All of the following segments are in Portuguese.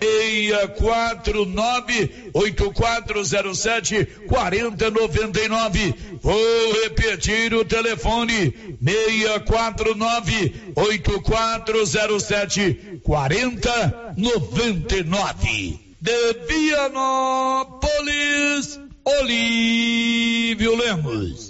649 8407 4099. Vou repetir o telefone 649 8407 4099. De Vianópolis, Olívio Lemos.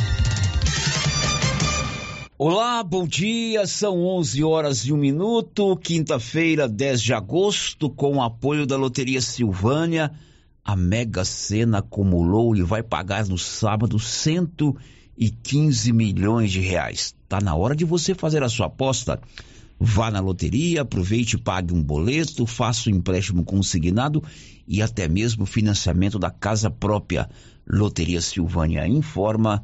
Olá, bom dia. São 11 horas e um minuto, quinta-feira, 10 de agosto, com o apoio da Loteria Silvânia. A Mega Sena acumulou e vai pagar no sábado 115 milhões de reais. Tá na hora de você fazer a sua aposta. Vá na loteria, aproveite e pague um boleto, faça o um empréstimo consignado e até mesmo financiamento da casa própria. Loteria Silvânia informa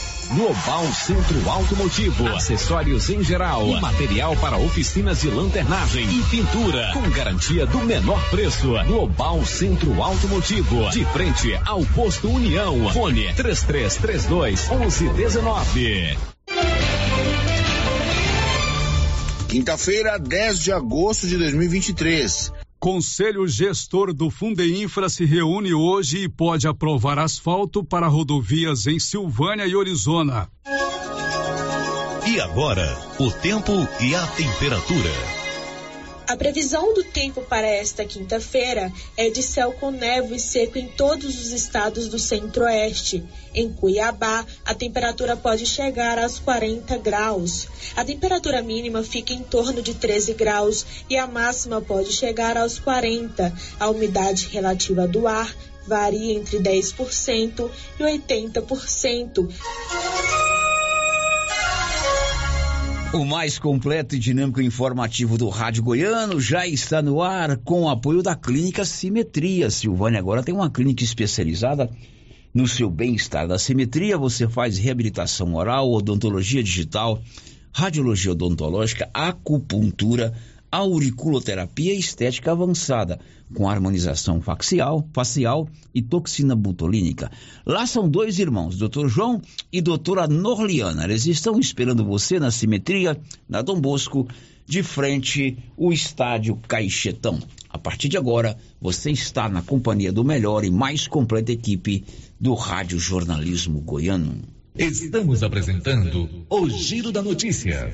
Global Centro Automotivo, acessórios em geral, e material para oficinas de lanternagem e pintura, com garantia do menor preço. Global Centro Automotivo, de frente ao posto União. Fone 3332 1119. Quinta-feira, 10 de agosto de 2023. Conselho Gestor do Fundeinfra se reúne hoje e pode aprovar asfalto para rodovias em Silvânia e Orizona. E agora, o tempo e a temperatura. A previsão do tempo para esta quinta-feira é de céu com névoa e seco em todos os estados do centro-oeste. Em Cuiabá, a temperatura pode chegar aos 40 graus. A temperatura mínima fica em torno de 13 graus e a máxima pode chegar aos 40. A umidade relativa do ar varia entre 10% e 80%. O mais completo e dinâmico informativo do Rádio Goiano já está no ar com o apoio da Clínica Simetria. Silvânia agora tem uma clínica especializada no seu bem-estar. Da Simetria você faz reabilitação oral, odontologia digital, radiologia odontológica, acupuntura, auriculoterapia estética avançada, com harmonização facial, facial e toxina butolínica. Lá são dois irmãos, Dr. João e doutora Norliana. Eles estão esperando você na simetria, na Dom Bosco, de frente o estádio Caixetão. A partir de agora, você está na companhia do melhor e mais completa equipe do Rádio Jornalismo Goiano. Estamos apresentando o Giro da Notícia.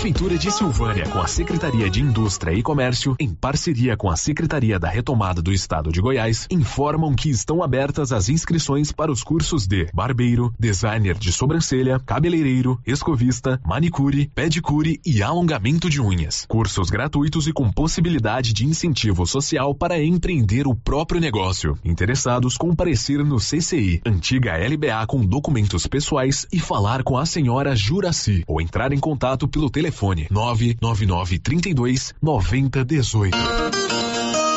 Prefeitura de Silvânia, com a Secretaria de Indústria e Comércio, em parceria com a Secretaria da Retomada do Estado de Goiás, informam que estão abertas as inscrições para os cursos de barbeiro, designer de sobrancelha, cabeleireiro, escovista, manicure, pedicure e alongamento de unhas. Cursos gratuitos e com possibilidade de incentivo social para empreender o próprio negócio. Interessados comparecer no CCI, antiga LBA com documentos pessoais e falar com a senhora Juraci ou entrar em contato pelo telefone telefone 999 32 90 18.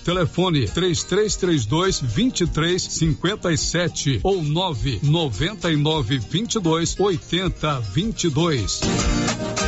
Telefone 3332 2357 ou 999 22 80 22.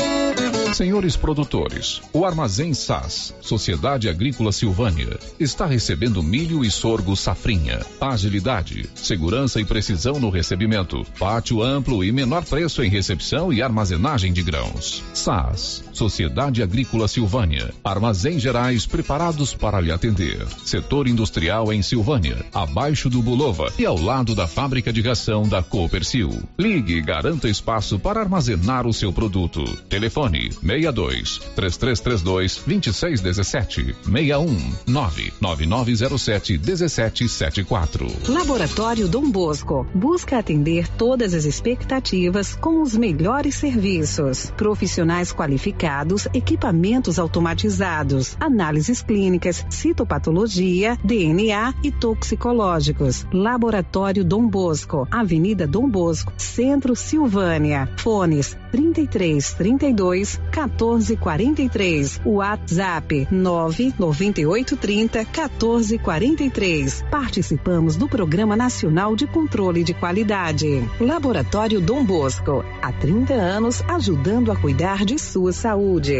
Senhores produtores, o Armazém SAS, Sociedade Agrícola Silvânia, está recebendo milho e sorgo safrinha. Agilidade, segurança e precisão no recebimento. Pátio amplo e menor preço em recepção e armazenagem de grãos. SAS, Sociedade Agrícola Silvânia. Armazém Gerais preparados para lhe atender. Setor industrial em Silvânia, abaixo do Bulova e ao lado da fábrica de ração da Coopercil. Ligue e garanta espaço para armazenar o seu produto. Telefone 62 3332 2617 61 99907 1774. Laboratório Dom Bosco busca atender todas as expectativas com os melhores serviços. Profissionais qualificados, equipamentos automatizados, análises clínicas, citopatologia, DNA e toxicológicos. Laboratório Dom Bosco, Avenida Dom Bosco, Centro Silvânia. Fones 33 32 1443. WhatsApp 99830 1443. Participamos do Programa Nacional de Controle de Qualidade. Laboratório Dom Bosco. Há 30 anos ajudando a cuidar de sua saúde.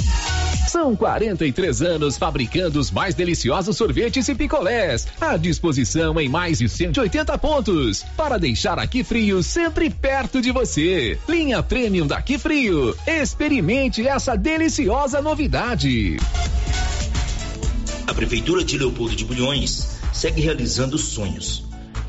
São 43 anos fabricando os mais deliciosos sorvetes e picolés, à disposição em mais de 180 pontos, para deixar aqui frio sempre perto de você. Linha Premium daqui frio. Experimente essa deliciosa novidade. A Prefeitura de Leopoldo de Bulhões segue realizando sonhos.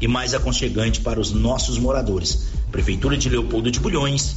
e mais aconchegante para os nossos moradores. Prefeitura de Leopoldo de Bulhões,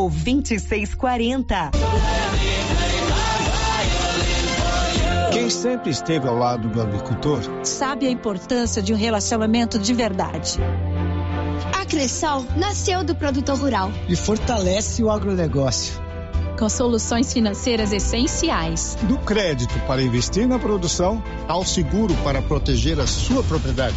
2640. Quem sempre esteve ao lado do agricultor sabe a importância de um relacionamento de verdade. A Cressol nasceu do produtor rural e fortalece o agronegócio. Com soluções financeiras essenciais. Do crédito para investir na produção ao seguro para proteger a sua propriedade.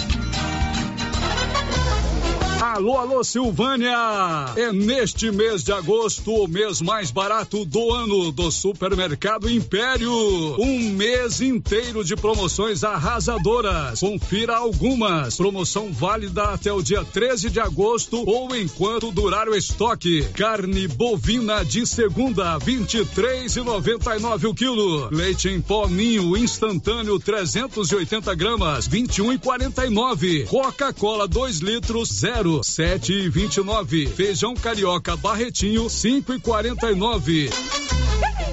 Alô, alô, Silvânia! É neste mês de agosto o mês mais barato do ano do Supermercado Império. Um mês inteiro de promoções arrasadoras. Confira algumas. Promoção válida até o dia 13 de agosto ou enquanto durar o estoque. Carne bovina de segunda, 23,99 o quilo. Leite em pó ninho instantâneo 380 gramas, 21,49. Coca-Cola 2 litros, zero sete e vinte e nove. Feijão carioca barretinho cinco e quarenta e nove.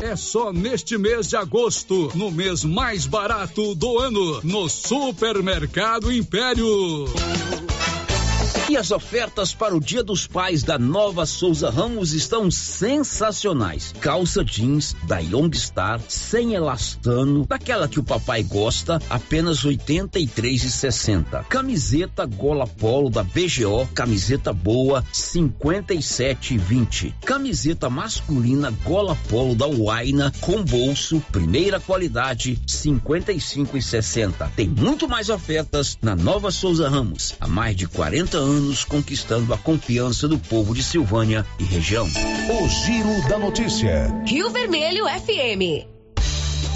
É só neste mês de agosto, no mês mais barato do ano, no Supermercado Império. E as ofertas para o Dia dos Pais da Nova Souza Ramos estão sensacionais. Calça jeans da Youngstar, sem elastano, daquela que o papai gosta, apenas R$ 83,60. Camiseta gola polo da BGO, camiseta boa, R$ 57,20. Camiseta masculina gola polo da Waina com bolso, primeira qualidade, R$ 55,60. Tem muito mais ofertas na Nova Souza Ramos. Há mais de 40 anos anos conquistando a confiança do povo de Silvânia e região. O Giro da Notícia. Rio Vermelho FM.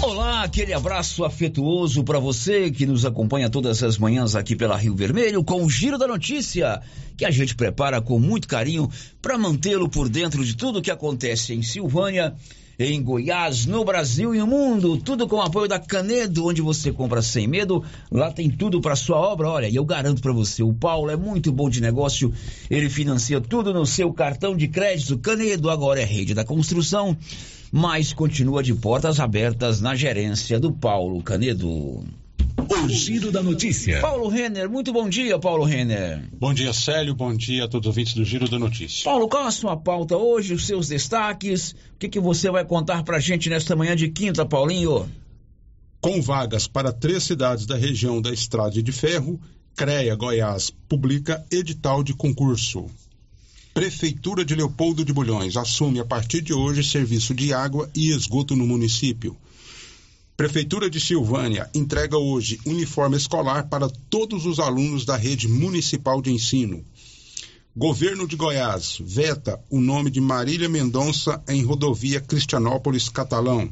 Olá, aquele abraço afetuoso para você que nos acompanha todas as manhãs aqui pela Rio Vermelho com o Giro da Notícia, que a gente prepara com muito carinho para mantê-lo por dentro de tudo que acontece em Silvânia em Goiás, no Brasil e no mundo. Tudo com o apoio da Canedo, onde você compra sem medo. Lá tem tudo para sua obra. Olha, e eu garanto para você, o Paulo é muito bom de negócio. Ele financia tudo no seu cartão de crédito. Canedo agora é rede da construção, mas continua de portas abertas na gerência do Paulo Canedo. O Giro da Notícia. Paulo Renner, muito bom dia, Paulo Renner. Bom dia, Célio. Bom dia a todos os ouvintes do Giro da Notícia. Paulo, qual a sua pauta hoje, os seus destaques? O que, que você vai contar pra gente nesta manhã de quinta, Paulinho? Com vagas para três cidades da região da Estrada de Ferro, CREA Goiás publica edital de concurso. Prefeitura de Leopoldo de Bulhões assume a partir de hoje serviço de água e esgoto no município. Prefeitura de Silvânia entrega hoje uniforme escolar para todos os alunos da rede municipal de ensino. Governo de Goiás veta o nome de Marília Mendonça em rodovia Cristianópolis Catalão.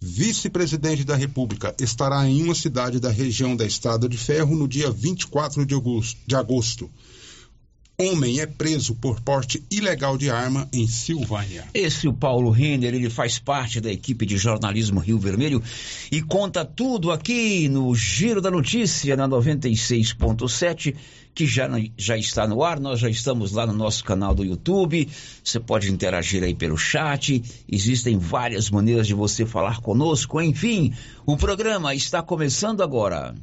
Vice-presidente da República estará em uma cidade da região da Estrada de Ferro no dia 24 de agosto. De agosto. Homem é preso por porte ilegal de arma em Silvânia. Esse o Paulo Renner, ele faz parte da equipe de jornalismo Rio Vermelho e conta tudo aqui no Giro da Notícia na 96.7, que já, já está no ar. Nós já estamos lá no nosso canal do YouTube. Você pode interagir aí pelo chat. Existem várias maneiras de você falar conosco. Enfim, o programa está começando agora.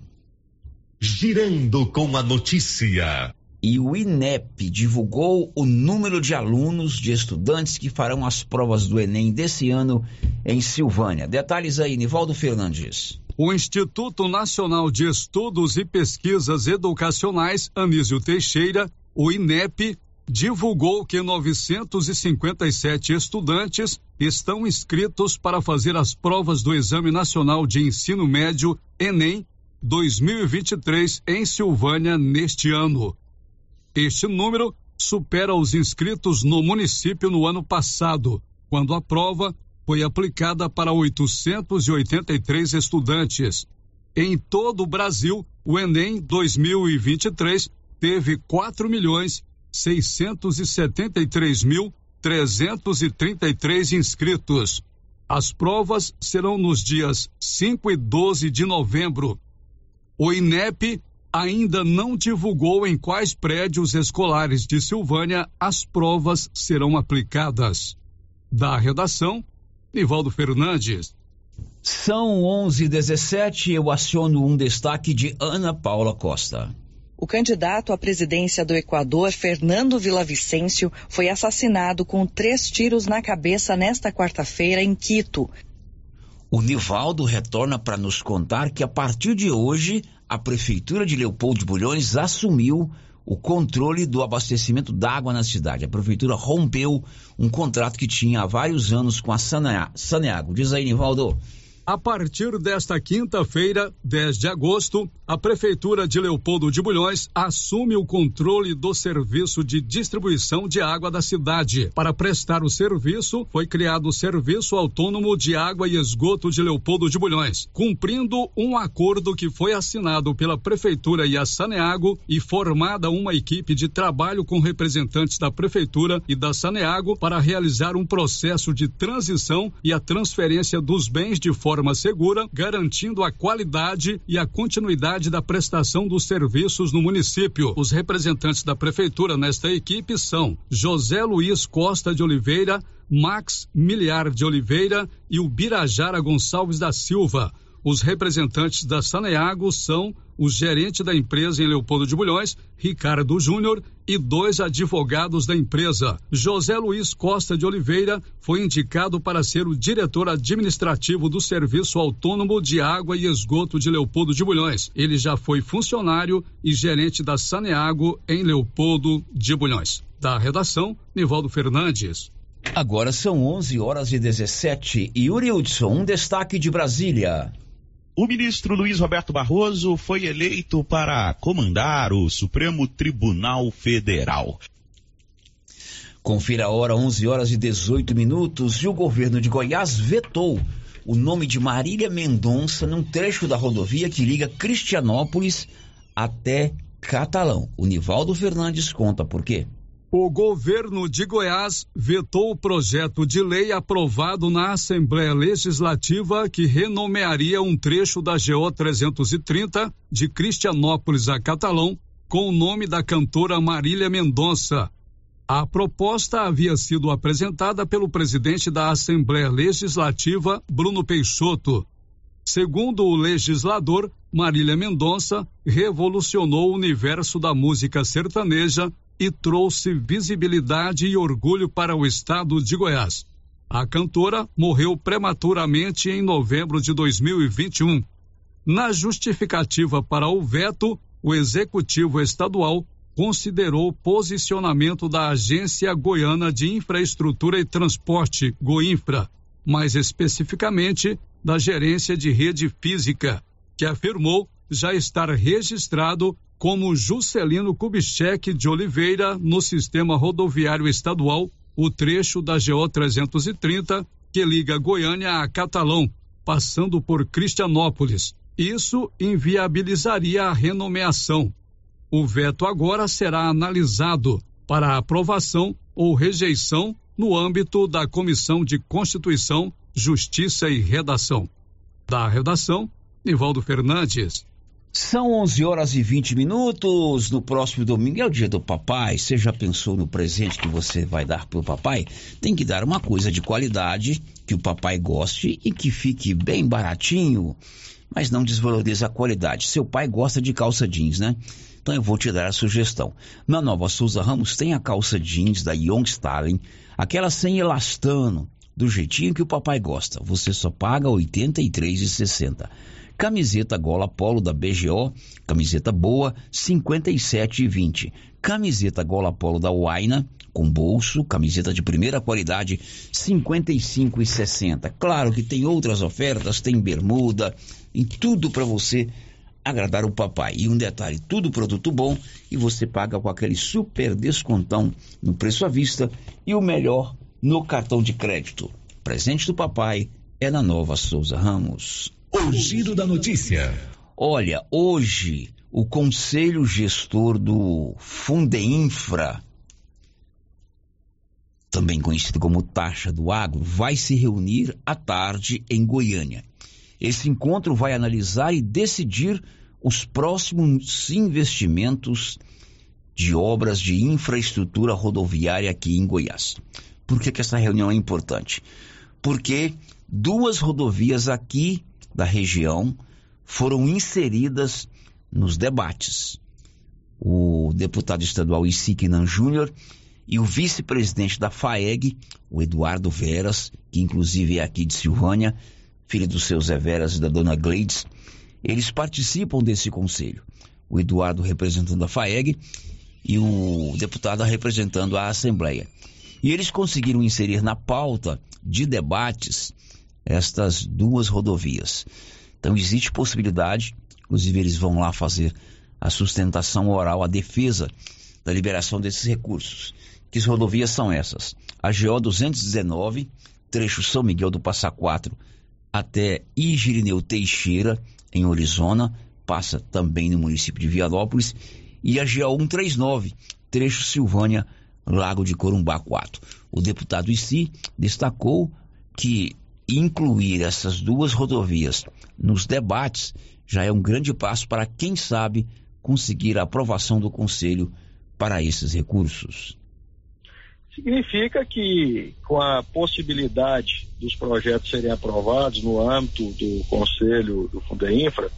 Girando com a notícia e o INEP divulgou o número de alunos, de estudantes que farão as provas do Enem desse ano em Silvânia. Detalhes aí, Nivaldo Fernandes. O Instituto Nacional de Estudos e Pesquisas Educacionais, Anísio Teixeira, o INEP, divulgou que 957 estudantes estão inscritos para fazer as provas do Exame Nacional de Ensino Médio, Enem, 2023, em Silvânia, neste ano. Este número supera os inscritos no município no ano passado, quando a prova foi aplicada para 883 estudantes. Em todo o Brasil, o Enem 2023 teve 4 milhões 673 mil 333 inscritos. As provas serão nos dias 5 e 12 de novembro. O INEP ainda não divulgou em quais prédios escolares de Silvânia as provas serão aplicadas. Da redação, Nivaldo Fernandes. São 11:17. Eu aciono um destaque de Ana Paula Costa. O candidato à presidência do Equador, Fernando Villavicencio, foi assassinado com três tiros na cabeça nesta quarta-feira em Quito. O Nivaldo retorna para nos contar que a partir de hoje a Prefeitura de Leopoldo de Bulhões assumiu o controle do abastecimento d'água na cidade. A Prefeitura rompeu um contrato que tinha há vários anos com a Saneago. Diz aí, Nivaldo. A partir desta quinta-feira, 10 de agosto, a Prefeitura de Leopoldo de Bulhões assume o controle do serviço de distribuição de água da cidade. Para prestar o serviço, foi criado o Serviço Autônomo de Água e Esgoto de Leopoldo de Bulhões, cumprindo um acordo que foi assinado pela Prefeitura e a Saneago e formada uma equipe de trabalho com representantes da Prefeitura e da Saneago para realizar um processo de transição e a transferência dos bens de forma forma segura, garantindo a qualidade e a continuidade da prestação dos serviços no município. Os representantes da prefeitura nesta equipe são José Luiz Costa de Oliveira, Max Miliar de Oliveira e o Birajara Gonçalves da Silva. Os representantes da Saneago são o gerente da empresa em Leopoldo de Bulhões, Ricardo Júnior, e dois advogados da empresa. José Luiz Costa de Oliveira foi indicado para ser o diretor administrativo do Serviço Autônomo de Água e Esgoto de Leopoldo de Bulhões. Ele já foi funcionário e gerente da Saneago em Leopoldo de Bulhões. Da redação, Nivaldo Fernandes. Agora são 11 horas e 17 e Yuri Hudson, um destaque de Brasília. O ministro Luiz Roberto Barroso foi eleito para comandar o Supremo Tribunal Federal. Confira a hora, 11 horas e 18 minutos, e o governo de Goiás vetou o nome de Marília Mendonça num trecho da rodovia que liga Cristianópolis até Catalão. O Nivaldo Fernandes conta por quê. O governo de Goiás vetou o projeto de lei aprovado na Assembleia Legislativa que renomearia um trecho da GO 330 de Cristianópolis a Catalão com o nome da cantora Marília Mendonça. A proposta havia sido apresentada pelo presidente da Assembleia Legislativa, Bruno Peixoto. Segundo o legislador, Marília Mendonça revolucionou o universo da música sertaneja e trouxe visibilidade e orgulho para o estado de Goiás. A cantora morreu prematuramente em novembro de 2021. Na justificativa para o veto, o executivo estadual considerou o posicionamento da Agência Goiana de Infraestrutura e Transporte, Goinfra, mais especificamente da Gerência de Rede Física, que afirmou já estar registrado como Juscelino Kubitschek de Oliveira no sistema rodoviário estadual, o trecho da GO 330 que liga Goiânia a Catalão, passando por Cristianópolis. Isso inviabilizaria a renomeação. O veto agora será analisado para aprovação ou rejeição no âmbito da Comissão de Constituição, Justiça e Redação. Da redação, Nivaldo Fernandes. São 11 horas e 20 minutos. No próximo domingo é o dia do papai. Você já pensou no presente que você vai dar para o papai? Tem que dar uma coisa de qualidade que o papai goste e que fique bem baratinho, mas não desvalorize a qualidade. Seu pai gosta de calça jeans, né? Então eu vou te dar a sugestão. Na Nova Souza Ramos tem a calça jeans da Young Stalin, aquela sem elastano, do jeitinho que o papai gosta. Você só paga R$ 83,60. Camiseta gola polo da BGO, camiseta boa, 57,20. Camiseta gola polo da Waina, com bolso, camiseta de primeira qualidade, 55,60. Claro que tem outras ofertas, tem bermuda, e tudo para você agradar o papai. E um detalhe, tudo produto bom e você paga com aquele super descontão no preço à vista e o melhor no cartão de crédito. Presente do papai é na Nova Souza Ramos. O giro da notícia. Olha, hoje o conselho gestor do Fundeinfra, também conhecido como taxa do agro, vai se reunir à tarde em Goiânia. Esse encontro vai analisar e decidir os próximos investimentos de obras de infraestrutura rodoviária aqui em Goiás. Por que, que essa reunião é importante? Porque duas rodovias aqui da região foram inseridas nos debates. O deputado estadual Isiquinan Júnior e o vice-presidente da FAEG, o Eduardo Veras, que inclusive é aqui de Silvânia, filho do seu Zé Veras e da dona Gleides, eles participam desse conselho. O Eduardo representando a FAEG e o deputado representando a Assembleia. E eles conseguiram inserir na pauta de debates estas duas rodovias. Então existe possibilidade, inclusive eles vão lá fazer a sustentação oral, a defesa da liberação desses recursos. Que rodovias são essas? A GO 219, trecho São Miguel do Passa Quatro até Igirineu Teixeira, em Orizona, passa também no município de Vianópolis, e a GO 139, trecho Silvânia, Lago de Corumbá 4. O deputado Issi destacou que incluir essas duas rodovias nos debates já é um grande passo para, quem sabe, conseguir a aprovação do Conselho para esses recursos. Significa que, com a possibilidade dos projetos serem aprovados no âmbito do Conselho do Fundeinfra,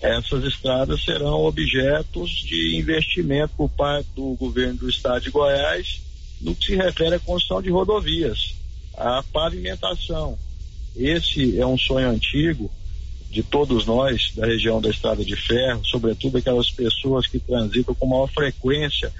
essas estradas serão objetos de investimento por parte do governo do estado de Goiás no que se refere à construção de rodovias a pavimentação. Esse é um sonho antigo de todos nós da região da Estrada de Ferro, sobretudo aquelas pessoas que transitam com maior frequência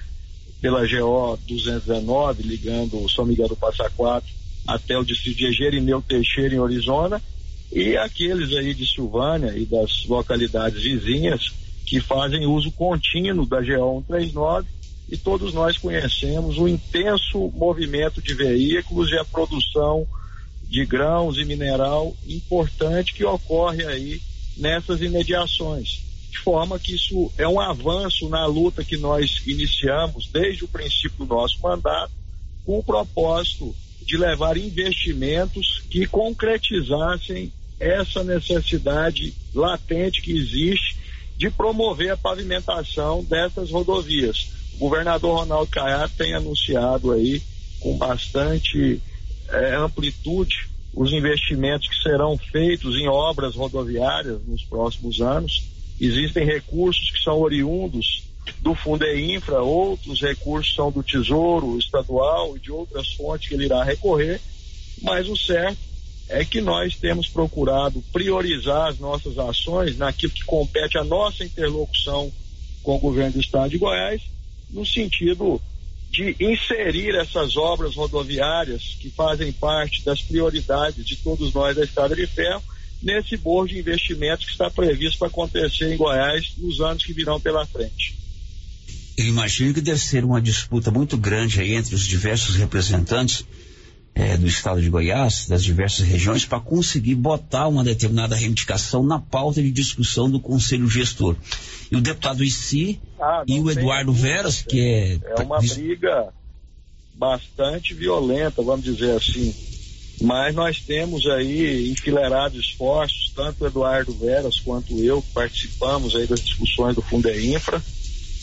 pela GO 219, ligando São Miguel do Passa Quatro até o distrito de Egerineu Teixeira, em Arizona, e aqueles aí de Silvânia e das localidades vizinhas que fazem uso contínuo da GO 139 e todos nós conhecemos o intenso movimento de veículos e a produção de grãos e mineral importante que ocorre aí nessas imediações. De forma que isso é um avanço na luta que nós iniciamos desde o princípio do nosso mandato, com o propósito de levar investimentos que concretizassem essa necessidade latente que existe de promover a pavimentação dessas rodovias o governador Ronaldo Caiado tem anunciado aí com bastante é, amplitude os investimentos que serão feitos em obras rodoviárias nos próximos anos. Existem recursos que são oriundos do Fundeinfra, outros recursos são do Tesouro Estadual e de outras fontes que ele irá recorrer, mas o certo é que nós temos procurado priorizar as nossas ações naquilo que compete à nossa interlocução com o governo do estado de Goiás no sentido de inserir essas obras rodoviárias que fazem parte das prioridades de todos nós da Estrada de Ferro nesse bolo de investimentos que está previsto para acontecer em Goiás nos anos que virão pela frente. Eu imagino que deve ser uma disputa muito grande aí entre os diversos representantes é, do estado de Goiás, das diversas regiões, para conseguir botar uma determinada reivindicação na pauta de discussão do Conselho Gestor. E o deputado Issi ah, e o Eduardo Veras, que é. É uma briga bastante violenta, vamos dizer assim. Mas nós temos aí enfileirados esforços, tanto o Eduardo Veras quanto eu, que participamos aí das discussões do Fundeinfra,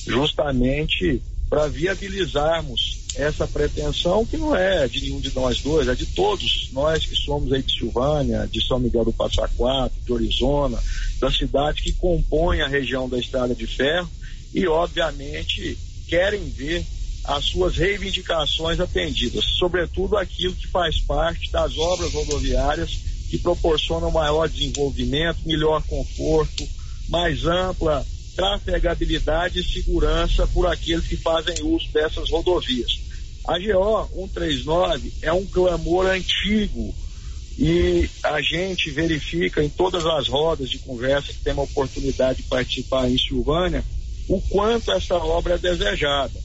justamente para viabilizarmos essa pretensão que não é de nenhum de nós dois, é de todos nós que somos aí de Silvânia, de São Miguel do Passa Quatro, de Orizona, da cidade que compõe a região da Estrada de Ferro e, obviamente, querem ver as suas reivindicações atendidas, sobretudo aquilo que faz parte das obras rodoviárias que proporcionam maior desenvolvimento, melhor conforto, mais ampla trafegabilidade e segurança por aqueles que fazem uso dessas rodovias. A GO 139 é um clamor antigo e a gente verifica em todas as rodas de conversa que tem a oportunidade de participar em Silvânia o quanto essa obra é desejada.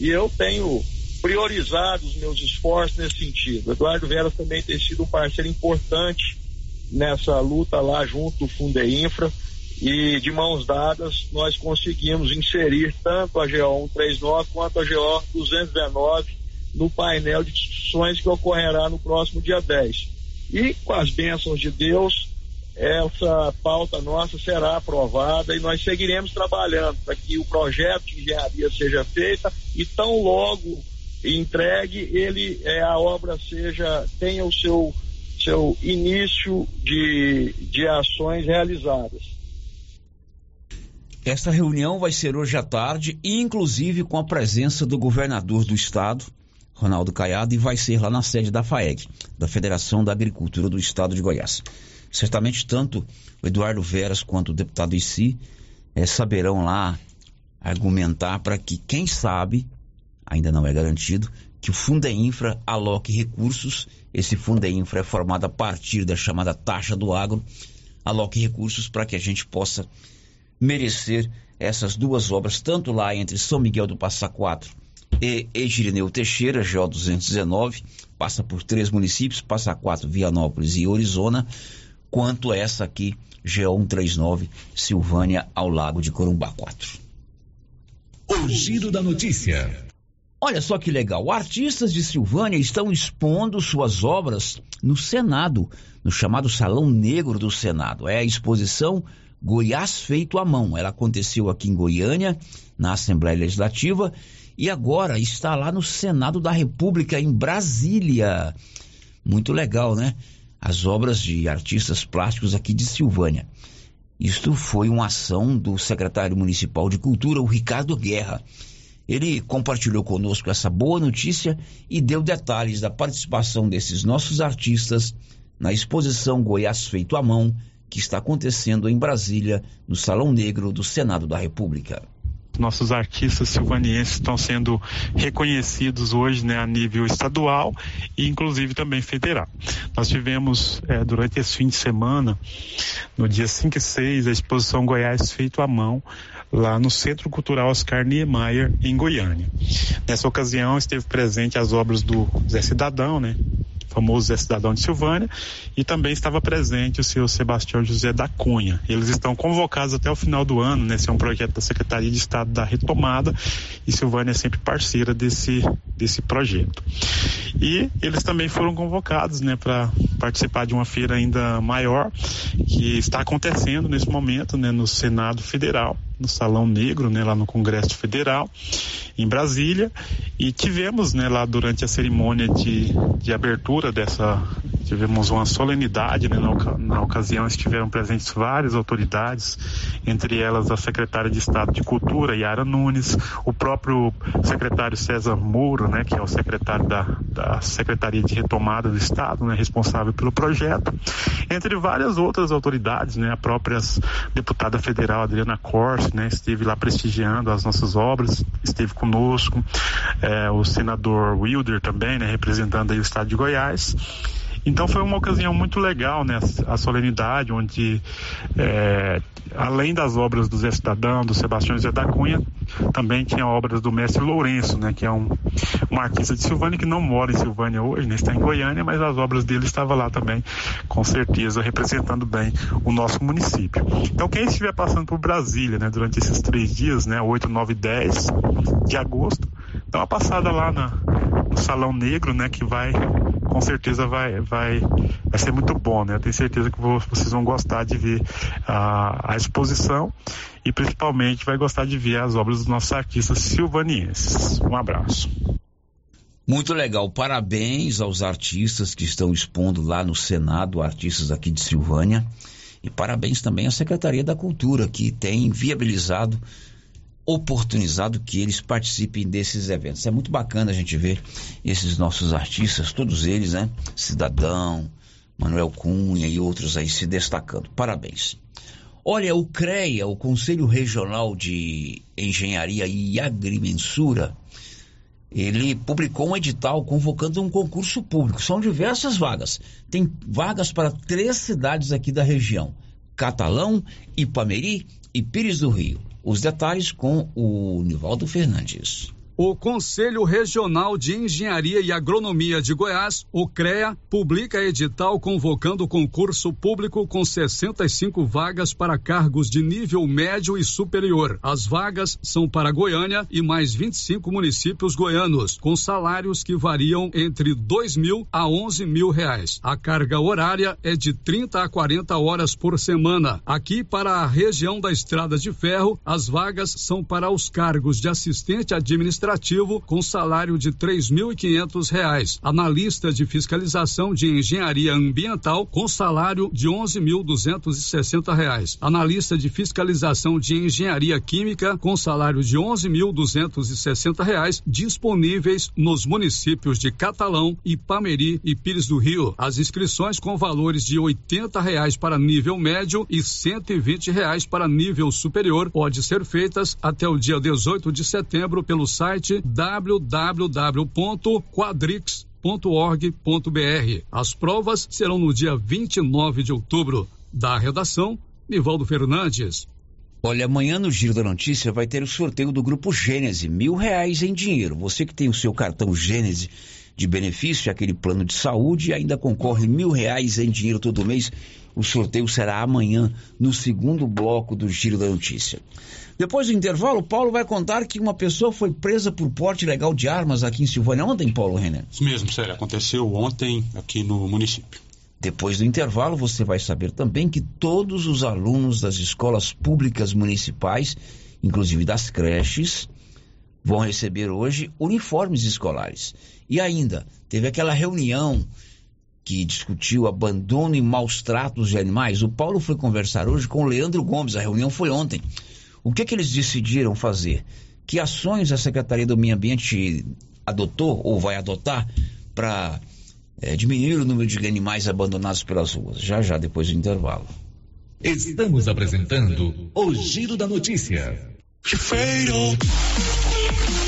E eu tenho priorizado os meus esforços nesse sentido. Eduardo Veras também tem sido um parceiro importante nessa luta lá junto do Fundeinfra e de mãos dadas nós conseguimos inserir tanto a GO 139 quanto a GO 219 no painel de discussões que ocorrerá no próximo dia 10. E com as bênçãos de Deus, essa pauta nossa será aprovada e nós seguiremos trabalhando para que o projeto de engenharia seja feita e tão logo entregue ele é, a obra seja tenha o seu seu início de, de ações realizadas. Esta reunião vai ser hoje à tarde, inclusive com a presença do governador do estado, Ronaldo Caiado, e vai ser lá na sede da FAEG, da Federação da Agricultura do Estado de Goiás. Certamente tanto o Eduardo Veras quanto o deputado Issi é, saberão lá argumentar para que, quem sabe, ainda não é garantido, que o Fundeinfra aloque recursos. Esse Fundeinfra é formado a partir da chamada taxa do agro, aloque recursos para que a gente possa merecer essas duas obras, tanto lá entre São Miguel do Passa Quatro e Egirineu Teixeira, GO 219, passa por três municípios, Passa Quatro, Vianópolis e Orizona, quanto essa aqui, GO 139, Silvânia, ao Lago de Corumbá 4. O giro da notícia. Olha só que legal, artistas de Silvânia estão expondo suas obras no Senado, no chamado Salão Negro do Senado. É a exposição Goiás feito à mão. Ela aconteceu aqui em Goiânia, na Assembleia Legislativa, e agora está lá no Senado da República, em Brasília. Muito legal, né? As obras de artistas plásticos aqui de Silvânia. Isto foi uma ação do secretário municipal de Cultura, o Ricardo Guerra. Ele compartilhou conosco essa boa notícia e deu detalhes da participação desses nossos artistas na exposição Goiás Feito à Mão, que está acontecendo em Brasília, no Salão Negro do Senado da República nossos artistas silvanienses estão sendo reconhecidos hoje né, a nível estadual e inclusive também federal. Nós tivemos é, durante esse fim de semana, no dia 5 e 6, a exposição Goiás feito à mão lá no Centro Cultural Oscar Niemeyer, em Goiânia. Nessa ocasião esteve presente as obras do Zé Cidadão, né? Famoso Zé Cidadão de Silvânia, e também estava presente o senhor Sebastião José da Cunha. Eles estão convocados até o final do ano, né? Esse é um projeto da Secretaria de Estado da Retomada, e Silvânia é sempre parceira desse, desse projeto. E eles também foram convocados, né, para participar de uma feira ainda maior, que está acontecendo nesse momento, né, no Senado Federal no Salão Negro, né, lá no Congresso Federal, em Brasília, e tivemos, né, lá durante a cerimônia de, de abertura dessa, tivemos uma solenidade, né, na, na ocasião estiveram presentes várias autoridades, entre elas a secretária de Estado de Cultura, Yara Nunes, o próprio secretário César Moura, né, que é o secretário da, da Secretaria de Retomada do Estado, né, responsável pelo projeto, entre várias outras autoridades, né, a própria deputada federal Adriana Corse, né, esteve lá prestigiando as nossas obras, esteve conosco, é, o senador Wilder também, né, representando aí o estado de Goiás. Então foi uma ocasião muito legal, né? A solenidade, onde é, além das obras do Zé Cidadão, do Sebastião José da Cunha, também tinha obras do mestre Lourenço, né? Que é um, um artista de Silvânia que não mora em Silvânia hoje, né? Está em Goiânia, mas as obras dele estavam lá também, com certeza, representando bem o nosso município. Então quem estiver passando por Brasília, né? Durante esses três dias, né? 8, 9 e 10 de agosto, dá uma passada lá na, no Salão Negro, né? Que vai com certeza vai, vai, vai ser muito bom, né? Eu tenho certeza que vocês vão gostar de ver a, a exposição e principalmente vai gostar de ver as obras dos nossos artistas silvanienses. Um abraço. Muito legal. Parabéns aos artistas que estão expondo lá no Senado, artistas aqui de Silvânia. E parabéns também à Secretaria da Cultura, que tem viabilizado oportunizado que eles participem desses eventos. É muito bacana a gente ver esses nossos artistas, todos eles, né? Cidadão, Manuel Cunha e outros aí se destacando. Parabéns. Olha, o CREA, o Conselho Regional de Engenharia e Agrimensura, ele publicou um edital convocando um concurso público. São diversas vagas. Tem vagas para três cidades aqui da região: Catalão, Ipameri e Pires do Rio. Os detalhes com o Nivaldo Fernandes. O Conselho Regional de Engenharia e Agronomia de Goiás, o CREA, publica edital convocando concurso público com 65 vagas para cargos de nível médio e superior. As vagas são para Goiânia e mais 25 municípios goianos, com salários que variam entre dois mil a onze mil reais. A carga horária é de 30 a 40 horas por semana. Aqui, para a região da Estrada de Ferro, as vagas são para os cargos de assistente administrativo administrativo com salário de quinhentos reais. Analista de fiscalização de engenharia ambiental com salário de sessenta reais. Analista de fiscalização de engenharia química com salário de sessenta reais disponíveis nos municípios de Catalão, Ipameri e Pires do Rio. As inscrições com valores de oitenta reais para nível médio e vinte reais para nível superior pode ser feitas até o dia 18 de setembro pelo site site. As provas serão no dia 29 de outubro. Da redação, Nivaldo Fernandes. Olha, amanhã no Giro da Notícia vai ter o sorteio do Grupo Gênese, mil reais em dinheiro. Você que tem o seu cartão Gênese de benefício, aquele plano de saúde, ainda concorre mil reais em dinheiro todo mês. O sorteio será amanhã, no segundo bloco do Giro da Notícia. Depois do intervalo, Paulo vai contar que uma pessoa foi presa por porte ilegal de armas aqui em Silvânia. Ontem, Paulo Renner? Isso mesmo, sério. Aconteceu ontem aqui no município. Depois do intervalo, você vai saber também que todos os alunos das escolas públicas municipais, inclusive das creches, vão receber hoje uniformes escolares. E ainda, teve aquela reunião que discutiu abandono e maus tratos de animais. O Paulo foi conversar hoje com o Leandro Gomes. A reunião foi ontem. O que, que eles decidiram fazer? Que ações a Secretaria do Meio Ambiente adotou ou vai adotar para é, diminuir o número de animais abandonados pelas ruas? Já já, depois do intervalo. Estamos apresentando o Giro da Notícia.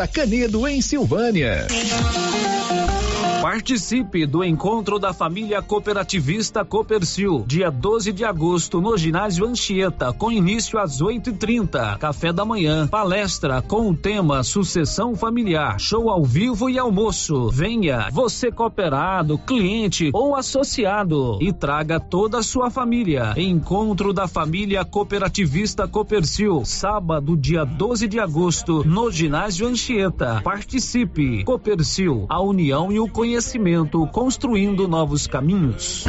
da Canedo, em Silvânia. Participe do encontro da família cooperativista Copercil, dia 12 de agosto, no ginásio Anchieta, com início às 8h30. Café da manhã, palestra com o tema Sucessão Familiar, show ao vivo e almoço. Venha, você cooperado, cliente ou associado, e traga toda a sua família. Encontro da família cooperativista Copercil, sábado, dia 12 de agosto, no ginásio Anchieta. Participe. Copercil, a união e o conhecimento, construindo novos caminhos.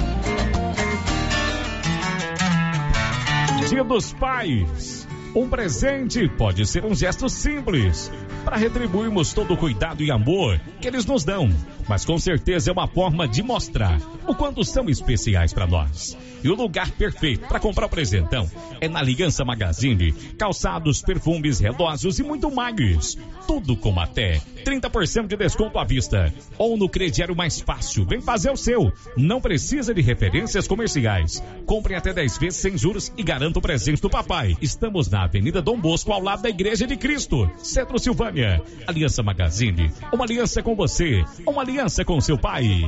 Dia dos Pais Um presente pode ser um gesto simples para retribuirmos todo o cuidado e amor que eles nos dão, mas com certeza é uma forma de mostrar o quanto são especiais para nós. E o lugar perfeito para comprar o presentão é na Aliança Magazine. Calçados, perfumes, relógios e muito mais. Tudo com até 30% de desconto à vista. Ou no crediário mais fácil. Vem fazer o seu. Não precisa de referências comerciais. Compre até 10 vezes sem juros e garanta o presente do papai. Estamos na Avenida Dom Bosco, ao lado da Igreja de Cristo. Centro Silvânia. Aliança Magazine. Uma aliança com você. Uma aliança com seu pai.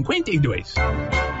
52.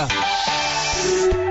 Yeah.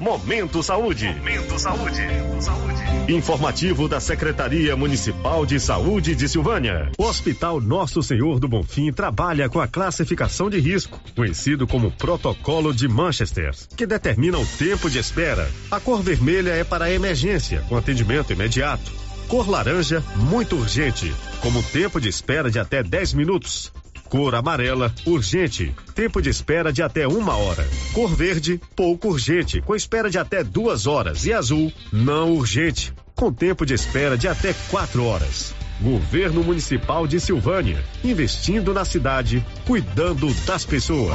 Momento Saúde. Momento Saúde. Informativo da Secretaria Municipal de Saúde de Silvânia. O Hospital Nosso Senhor do Bonfim trabalha com a classificação de risco, conhecido como Protocolo de Manchester, que determina o tempo de espera. A cor vermelha é para emergência, com atendimento imediato. Cor laranja, muito urgente, como tempo de espera de até 10 minutos. Cor amarela, urgente. Tempo de espera de até uma hora. Cor verde, pouco urgente, com espera de até duas horas. E azul, não urgente, com tempo de espera de até quatro horas. Governo Municipal de Silvânia, investindo na cidade, cuidando das pessoas.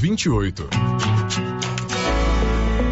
28.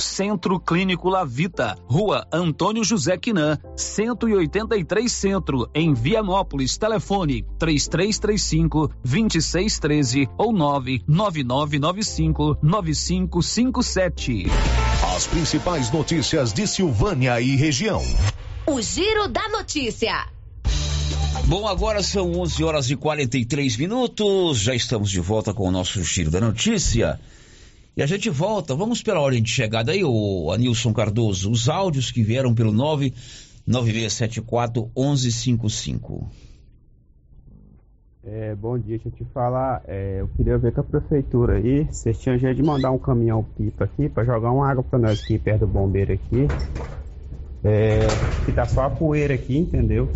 Centro Clínico Lavita, Rua Antônio José Quinan, 183 Centro, em Vianópolis. Telefone 3335 2613 ou 99995 9557. As principais notícias de Silvânia e região. O Giro da Notícia. Bom, agora são 11 horas e 43 minutos. Já estamos de volta com o nosso Giro da Notícia. E a gente volta, vamos pela ordem de chegada aí, o Anilson Cardoso, os áudios que vieram pelo 99674 1155. É, bom dia, deixa eu te falar. É, eu queria ver com a prefeitura aí. Vocês tinham jeito de mandar um caminhão pipa aqui para jogar uma água para nós aqui perto do bombeiro aqui. É, que tá só a poeira aqui, entendeu?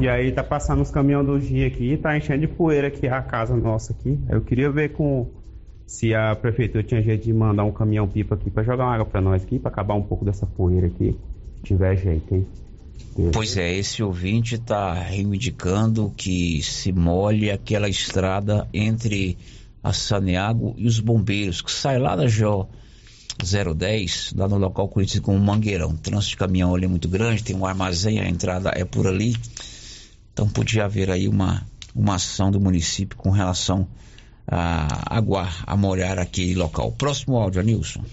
E aí tá passando os caminhões do dia aqui, tá enchendo de poeira aqui a casa nossa aqui. Eu queria ver com se a prefeitura tinha jeito de mandar um caminhão pipa aqui para jogar uma água para nós aqui, para acabar um pouco dessa poeira aqui. Se tiver jeito, hein? Pois é, esse ouvinte está reivindicando que se molhe aquela estrada entre a Saneago e os bombeiros, que sai lá da Jó 010, lá no local conhecido como Mangueirão. O trânsito de caminhão ali é muito grande, tem um armazém, a entrada é por ali. Então podia haver aí uma, uma ação do município com relação a aguar, a molhar aquele local. Próximo áudio, Nilson.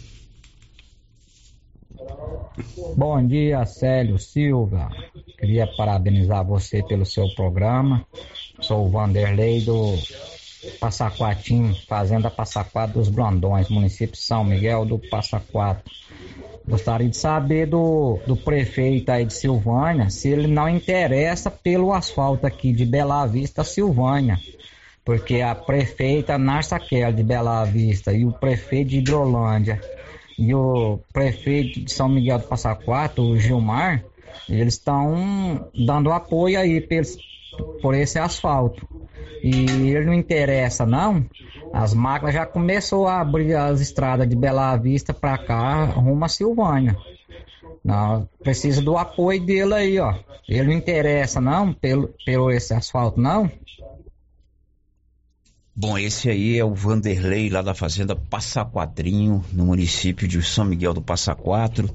Bom dia, Célio Silva. Queria parabenizar você pelo seu programa. Sou o Vanderlei do Passaquatim, Fazenda Passaquato dos Blandões, município São Miguel do Passa Quatro. Gostaria de saber do, do prefeito aí de Silvânia se ele não interessa pelo asfalto aqui de Bela Vista, Silvânia. Porque a prefeita Narsa Kelly de Bela Vista e o prefeito de Hidrolândia e o prefeito de São Miguel do Passa Quatro, o Gilmar, eles estão dando apoio aí por, por esse asfalto. E ele não interessa não, as máquinas já começou a abrir as estradas de Bela Vista para cá, rumo a Silvânia. Não, precisa do apoio dele aí, ó. Ele não interessa não pelo, pelo esse asfalto não. Bom, esse aí é o Vanderlei lá da fazenda Passa Quatrinho, no município de São Miguel do Passa Quatro.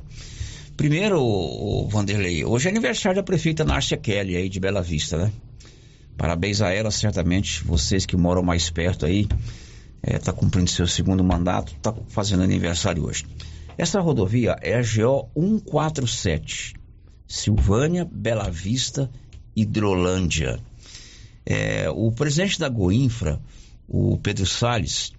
Primeiro, Vanderlei, hoje é aniversário da prefeita Nárcia Kelly aí de Bela Vista, né? Parabéns a ela, certamente, vocês que moram mais perto aí, está é, cumprindo seu segundo mandato, está fazendo aniversário hoje. Essa rodovia é a GO 147, Silvânia, Bela Vista, Hidrolândia. É, o presidente da Goinfra, o Pedro Salles,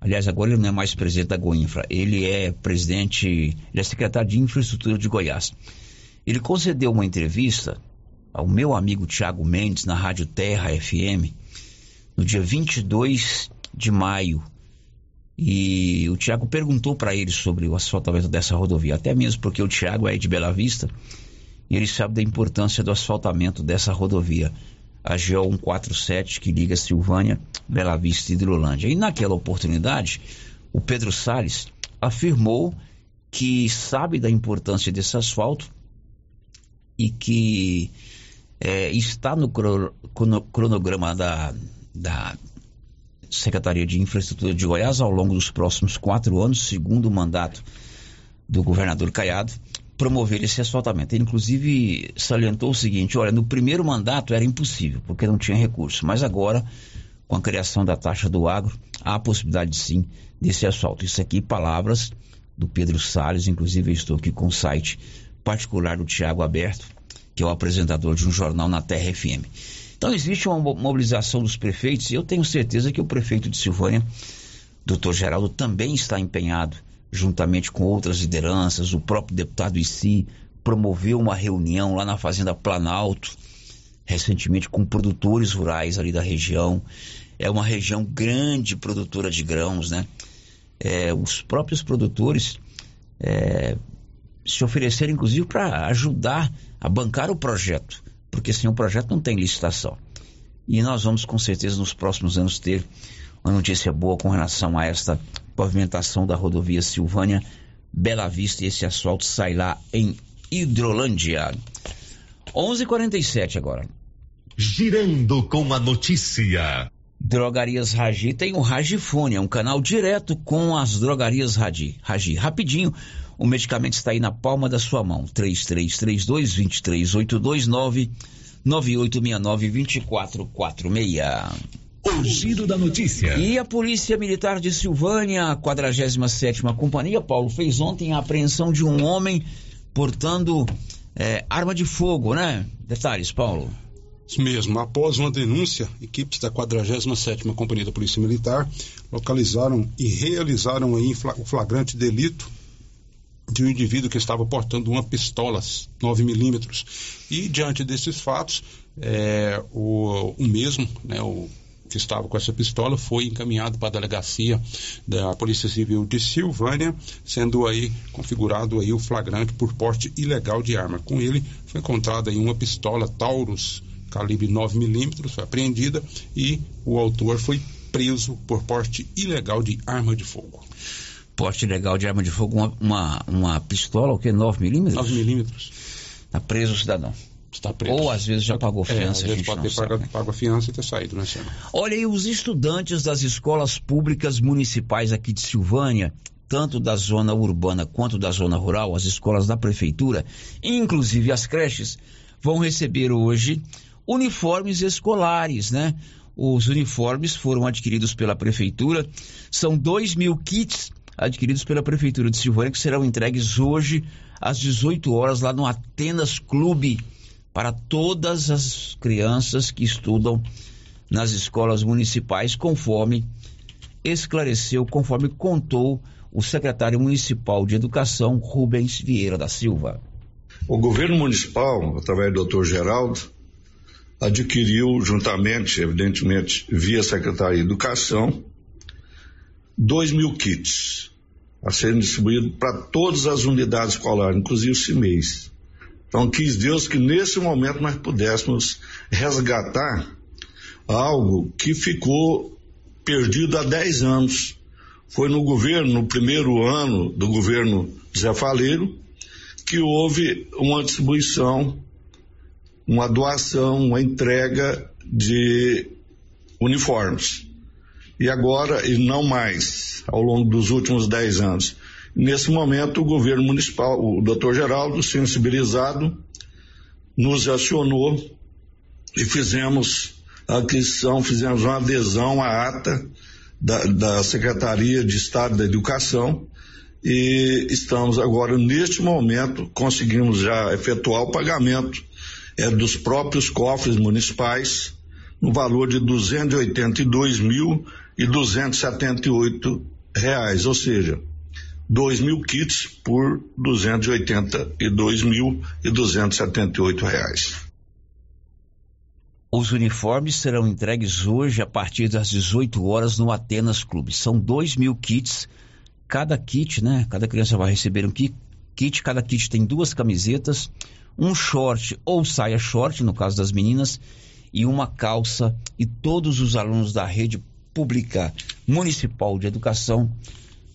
aliás, agora ele não é mais presidente da Goinfra, ele é presidente, ele é secretário de Infraestrutura de Goiás. Ele concedeu uma entrevista ao meu amigo Tiago Mendes na Rádio Terra FM no dia 22 de maio. E o Tiago perguntou para ele sobre o asfaltamento dessa rodovia, até mesmo porque o Tiago é de Bela Vista e ele sabe da importância do asfaltamento dessa rodovia, a GO 147 que liga Silvânia, Bela Vista e Hidrolândia. E naquela oportunidade, o Pedro Salles afirmou que sabe da importância desse asfalto e que é, está no cronograma da, da Secretaria de Infraestrutura de Goiás ao longo dos próximos quatro anos, segundo o mandato do governador Caiado, promover esse asfaltamento. Ele, inclusive, salientou o seguinte: olha, no primeiro mandato era impossível, porque não tinha recurso, mas agora, com a criação da taxa do agro, há a possibilidade sim desse asfalto. Isso aqui, palavras do Pedro Salles, inclusive eu estou aqui com o site particular do Tiago Aberto, que é o apresentador de um jornal na Terra FM. Então existe uma mobilização dos prefeitos e eu tenho certeza que o prefeito de Silvânia, doutor Geraldo, também está empenhado, juntamente com outras lideranças, o próprio deputado Issi promoveu uma reunião lá na Fazenda Planalto, recentemente com produtores rurais ali da região. É uma região grande produtora de grãos, né? É, os próprios produtores é, se ofereceram, inclusive, para ajudar a bancar o projeto porque sem o projeto não tem licitação. E nós vamos com certeza nos próximos anos ter uma notícia boa com relação a esta pavimentação da rodovia Silvânia Bela Vista e esse asfalto sai lá em Hidrolândia. 11:47 agora. Girando com a notícia. Drogarias Ragi tem o Ragifone, é um canal direto com as drogarias Ragi. Ragi, rapidinho, o medicamento está aí na palma da sua mão. 3332 23829 9869 2446. O giro da notícia. E a Polícia Militar de Silvânia, a 47 Companhia, Paulo, fez ontem a apreensão de um homem portando é, arma de fogo, né? Detalhes, Paulo. Isso mesmo. Após uma denúncia, equipes da 47ª Companhia da Polícia Militar localizaram e realizaram aí o flagrante delito de um indivíduo que estava portando uma pistola 9 milímetros. E diante desses fatos, é, o, o mesmo, né, o que estava com essa pistola foi encaminhado para a delegacia da Polícia Civil de Silvânia, sendo aí configurado aí o flagrante por porte ilegal de arma. Com ele foi encontrada aí uma pistola Taurus calibre 9 milímetros, foi apreendida e o autor foi preso por porte ilegal de arma de fogo porte legal de arma de fogo, uma, uma, uma pistola, o que? 9 milímetros? 9 milímetros. Está preso o cidadão. Está preso. Ou às vezes já pagou fiança. É, às vezes pode ter pago, pago a fiança e ter saído, né, senhor? Olha aí, os estudantes das escolas públicas municipais aqui de Silvânia, tanto da zona urbana quanto da zona rural, as escolas da prefeitura, inclusive as creches, vão receber hoje uniformes escolares, né? Os uniformes foram adquiridos pela prefeitura, são 2 mil kits adquiridos pela Prefeitura de Silvânia, que serão entregues hoje às 18 horas lá no Atenas Clube para todas as crianças que estudam nas escolas municipais, conforme esclareceu, conforme contou o secretário municipal de Educação, Rubens Vieira da Silva. O governo municipal, através do doutor Geraldo, adquiriu, juntamente, evidentemente, via Secretaria de Educação, 2 mil kits a serem distribuídos para todas as unidades escolares, inclusive o CIMEIS. Então, quis Deus que nesse momento nós pudéssemos resgatar algo que ficou perdido há 10 anos. Foi no governo, no primeiro ano do governo Zé Faleiro, que houve uma distribuição, uma doação, uma entrega de uniformes. E agora, e não mais, ao longo dos últimos 10 anos. Nesse momento, o governo municipal, o doutor Geraldo, sensibilizado, nos acionou e fizemos a aquisição, fizemos uma adesão à ata da, da Secretaria de Estado da Educação e estamos agora, neste momento, conseguimos já efetuar o pagamento é, dos próprios cofres municipais no valor de duzentos e oitenta e dois mil e duzentos e setenta e oito reais, ou seja, dois mil kits por duzentos e oitenta e dois mil e duzentos e setenta e oito reais. Os uniformes serão entregues hoje a partir das 18 horas no Atenas Clube. São dois mil kits. Cada kit, né? Cada criança vai receber um kit. Cada kit tem duas camisetas, um short ou saia short, no caso das meninas, e uma calça. E todos os alunos da rede pública municipal de educação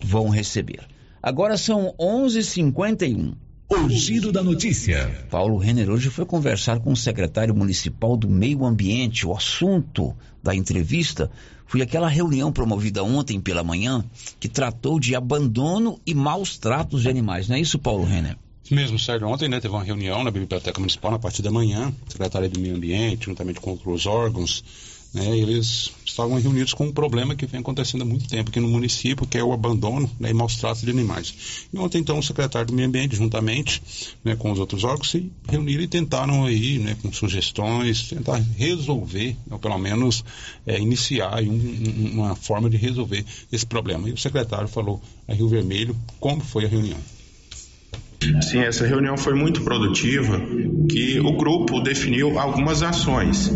vão receber. Agora são 11:51. O giro da notícia. Paulo Renner hoje foi conversar com o secretário municipal do Meio Ambiente. O assunto da entrevista foi aquela reunião promovida ontem pela manhã que tratou de abandono e maus tratos de animais. Não é isso, Paulo Renner? Mesmo, Sérgio, ontem né, teve uma reunião na Biblioteca Municipal na partir da manhã, secretária do Meio Ambiente, juntamente com outros órgãos, né, eles estavam reunidos com um problema que vem acontecendo há muito tempo aqui no município, que é o abandono né, e maus tratos de animais. E ontem, então, o secretário do Meio Ambiente, juntamente né, com os outros órgãos, se reuniram e tentaram aí, né, com sugestões, tentar resolver, ou pelo menos é, iniciar um, uma forma de resolver esse problema. E o secretário falou a Rio Vermelho como foi a reunião. Sim, essa reunião foi muito produtiva, que o grupo definiu algumas ações.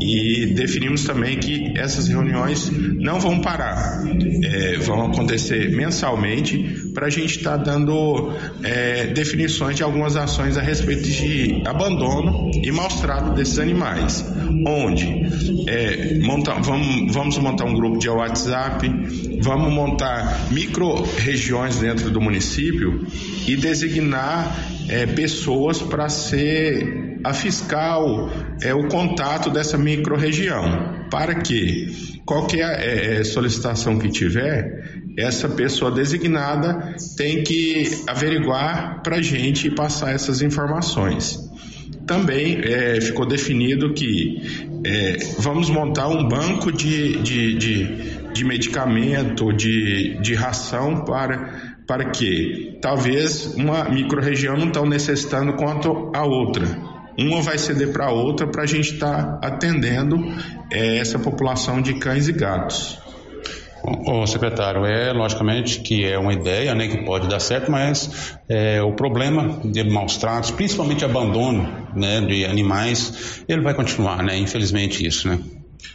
E definimos também que essas reuniões não vão parar, é, vão acontecer mensalmente para a gente estar tá dando é, definições de algumas ações a respeito de abandono e maus trato desses animais. Onde? É, montar, vamos, vamos montar um grupo de WhatsApp, vamos montar micro-regiões dentro do município e designar é, pessoas para ser a fiscal, é, o contato dessa micro-região, para que qualquer é, é, solicitação que tiver, essa pessoa designada tem que averiguar para a gente e passar essas informações. Também é, ficou definido que é, vamos montar um banco de, de, de, de medicamento, de, de ração para para que talvez uma microrregião não está necessitando quanto a outra. Uma vai ceder para a outra para a gente estar tá atendendo é, essa população de cães e gatos. O secretário, é logicamente que é uma ideia né, que pode dar certo, mas é, o problema de maus tratos, principalmente abandono né, de animais, ele vai continuar, né? Infelizmente isso, né?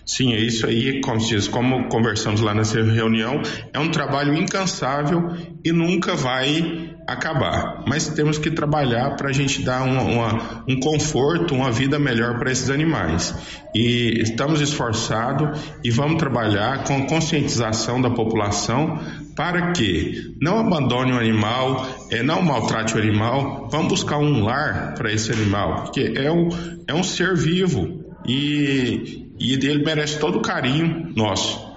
Sim, é isso aí, como diz, como conversamos lá nessa reunião, é um trabalho incansável e nunca vai acabar. Mas temos que trabalhar para a gente dar uma, uma, um conforto, uma vida melhor para esses animais. E estamos esforçados e vamos trabalhar com conscientização da população para que não abandone o animal, é, não maltrate o animal, vamos buscar um lar para esse animal, porque é um, é um ser vivo e e ele merece todo o carinho nosso.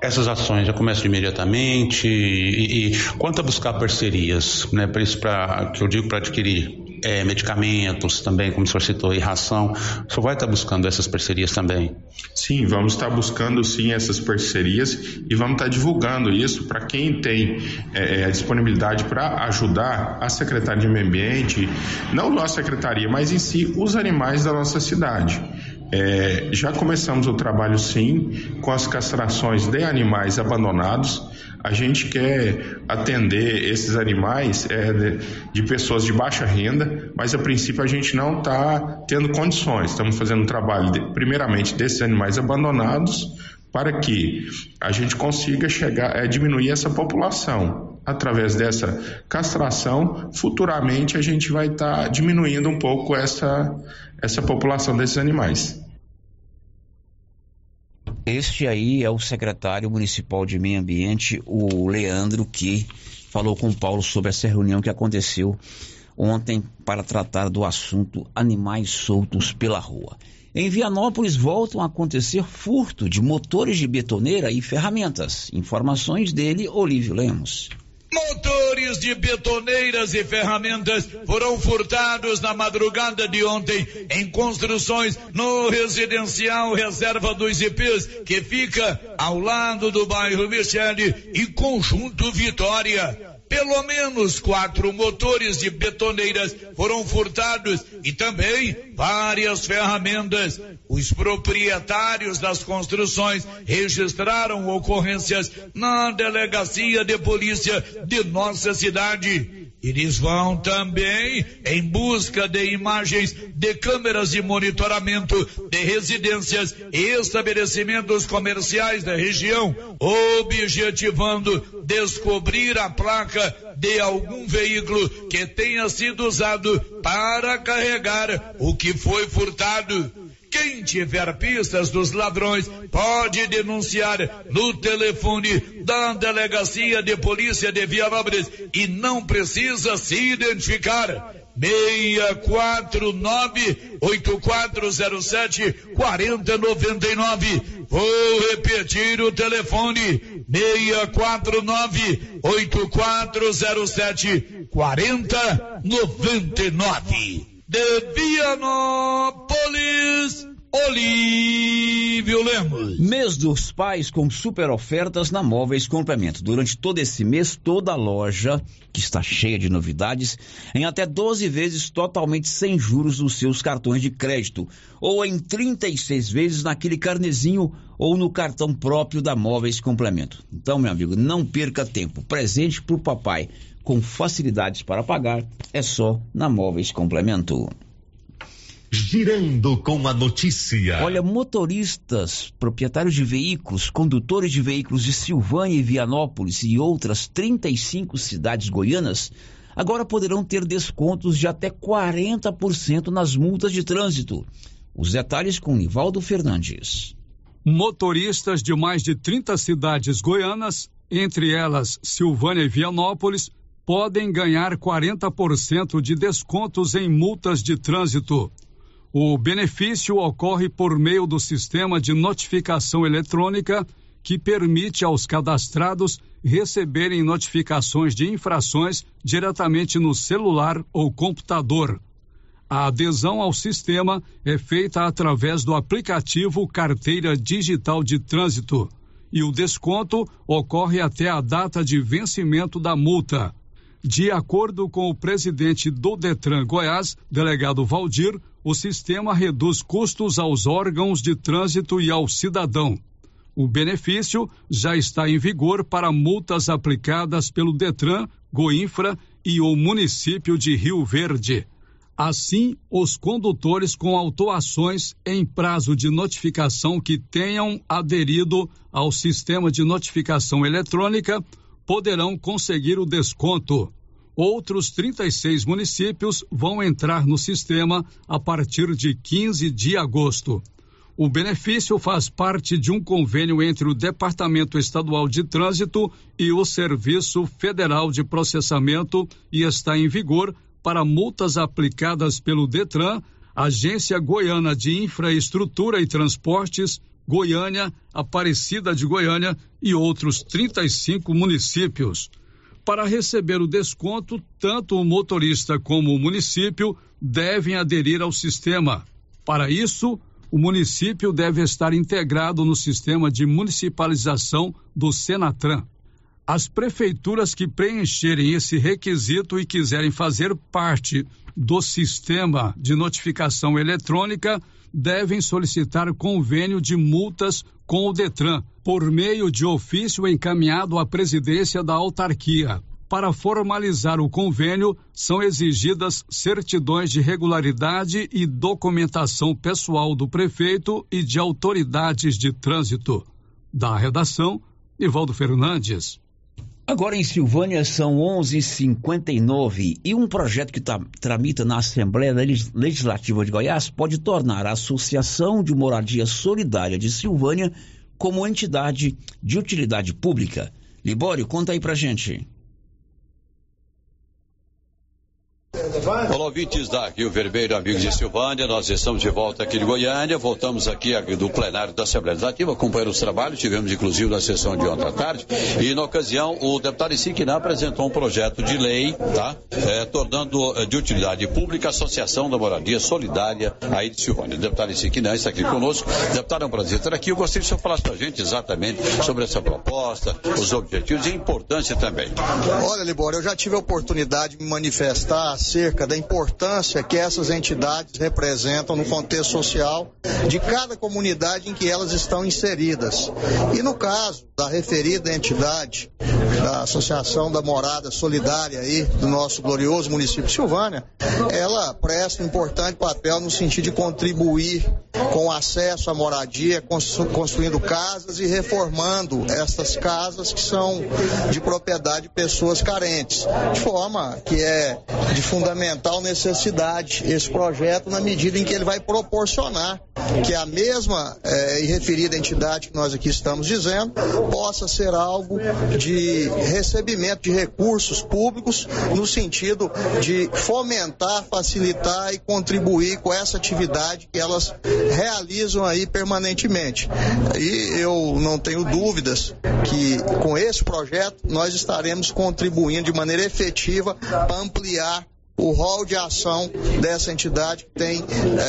Essas ações já começam imediatamente e, e quanto a buscar parcerias, né, para isso para que eu digo para adquirir é, medicamentos também, como o senhor citou, e ração, o senhor vai estar buscando essas parcerias também? Sim, vamos estar buscando sim essas parcerias e vamos estar divulgando isso para quem tem é, a disponibilidade para ajudar a Secretaria de Meio Ambiente, não a Secretaria, mas em si os animais da nossa cidade É, já começamos o trabalho sim com as castrações de animais abandonados. A gente quer atender esses animais é, de, de, pessoas de baixa renda, mas a princípio a gente não está tendo condições. Estamos fazendo um trabalho, de, primeiramente, desses animais abandonados, para que a gente consiga chegar, é, diminuir essa população. Através dessa castração, futuramente a gente vai estar tá diminuindo um pouco essa, essa população desses animais. Este aí é o secretário municipal de meio ambiente, o Leandro, que falou com o Paulo sobre essa reunião que aconteceu ontem para tratar do assunto animais soltos pela rua. Em Vianópolis voltam a acontecer furto de motores de betoneira e ferramentas. Informações dele, Olívio Lemos. Motores de betoneiras e ferramentas foram furtados na madrugada de ontem em construções no residencial Reserva dos IPs, que fica ao lado do bairro Michele e Conjunto Vitória. Pelo menos quatro motores de betoneiras foram furtados e também várias ferramentas. Os proprietários das construções registraram ocorrências na delegacia de polícia de nossa cidade. Eles vão também em busca de imagens de câmeras de monitoramento de residências e estabelecimentos comerciais da região, objetivando descobrir a placa de algum veículo que tenha sido usado para carregar o que foi furtado. Quem tiver pistas dos ladrões pode denunciar no telefone da Delegacia de Polícia de Vianópolis e não precisa se identificar. 649-8407-4099. Vou repetir o telefone: 649-8407-4099 de Vianópolis, Olívio Lemos. Mês dos Pais com super ofertas na Móveis Complemento. Durante todo esse mês, toda a loja, que está cheia de novidades, em até 12 vezes totalmente sem juros nos seus cartões de crédito, ou em 36 vezes naquele carnezinho ou no cartão próprio da Móveis Complemento. Então, meu amigo, não perca tempo. Presente para o papai com facilidades para pagar, é só na Móveis Complemento. Girando com a notícia. Olha, motoristas, proprietários de veículos, condutores de veículos de Silvânia e Vianópolis e outras 35 cidades goianas agora poderão ter descontos de até 40% nas multas de trânsito. Os detalhes com Nivaldo Fernandes. Motoristas de mais de 30 cidades goianas, entre elas Silvânia e Vianópolis, podem ganhar 40% de descontos em multas de trânsito. O benefício ocorre por meio do sistema de notificação eletrônica que permite aos cadastrados receberem notificações de infrações diretamente no celular ou computador. A adesão ao sistema é feita através do aplicativo Carteira Digital de Trânsito e o desconto ocorre até a data de vencimento da multa. De acordo com o presidente do Detran Goiás, delegado Valdir, o sistema reduz custos aos órgãos de trânsito e ao cidadão. O benefício já está em vigor para multas aplicadas pelo Detran, Goinfra e o município de Rio Verde. Assim, os condutores com autuações em prazo de notificação que tenham aderido ao sistema de notificação eletrônica poderão conseguir o desconto. Outros 36 municípios vão entrar no sistema a partir de 15 de agosto. O benefício faz parte de um convênio entre o Departamento Estadual de Trânsito e o Serviço Federal de Processamento e está em vigor para multas aplicadas pelo Detran, Agência Goiana de Infraestrutura e Transportes, Goiânia, Aparecida de Goiânia e outros 35 municípios. Para receber o desconto, tanto o motorista como o município devem aderir ao sistema. Para isso, o município deve estar integrado no sistema de municipalização do Senatran. As prefeituras que preencherem esse requisito e quiserem fazer parte do sistema de notificação eletrônica devem solicitar convênio de multas com o Detran por meio de ofício encaminhado à presidência da autarquia. Para formalizar o convênio, são exigidas certidões de regularidade e documentação pessoal do prefeito e de autoridades de trânsito. Da redação, Nivaldo Fernandes. Agora em Silvânia são 11:59 e um projeto que tá, tramita na Assembleia Legislativa de Goiás pode tornar a Associação de Moradia Solidária de Silvânia como entidade de utilidade pública. Libório, conta aí pra gente. Olá, ouvintes da Rio Vermelho, amigos de Silvânia, nós estamos de volta aqui de Goiânia, voltamos aqui do plenário da Assembleia Legislativa, acompanhando os trabalhos, tivemos inclusive na sessão de ontem à tarde, e na ocasião o deputado Isiquiná apresentou um projeto de lei, tá, é, tornando é, de utilidade pública a Associação da Moradia Solidária aí de Silvânia. O deputado Isiquiná está aqui conosco, deputado, é um prazer estar aqui, eu gostaria que o senhor falasse para a gente exatamente sobre essa proposta, os objetivos e a importância também. Olha, Libório, eu já tive a oportunidade de me manifestar acerca da importância que essas entidades representam no contexto social de cada comunidade em que elas estão inseridas. E no caso da referida entidade, da Associação da Morada Solidária aí do nosso glorioso município de Silvânia, ela presta um importante papel no sentido de contribuir com acesso à moradia, construindo casas e reformando estas casas que são de propriedade de pessoas carentes, de forma que é de fundamental necessidade esse projeto na medida em que ele vai proporcionar que a mesma eh, e referida entidade que nós aqui estamos dizendo possa ser alvo de recebimento de recursos públicos no sentido de fomentar, facilitar e contribuir com essa atividade que elas realizam aí permanentemente. E eu não tenho dúvidas que com esse projeto nós estaremos contribuindo de maneira efetiva para ampliar o rol de ação dessa entidade que tem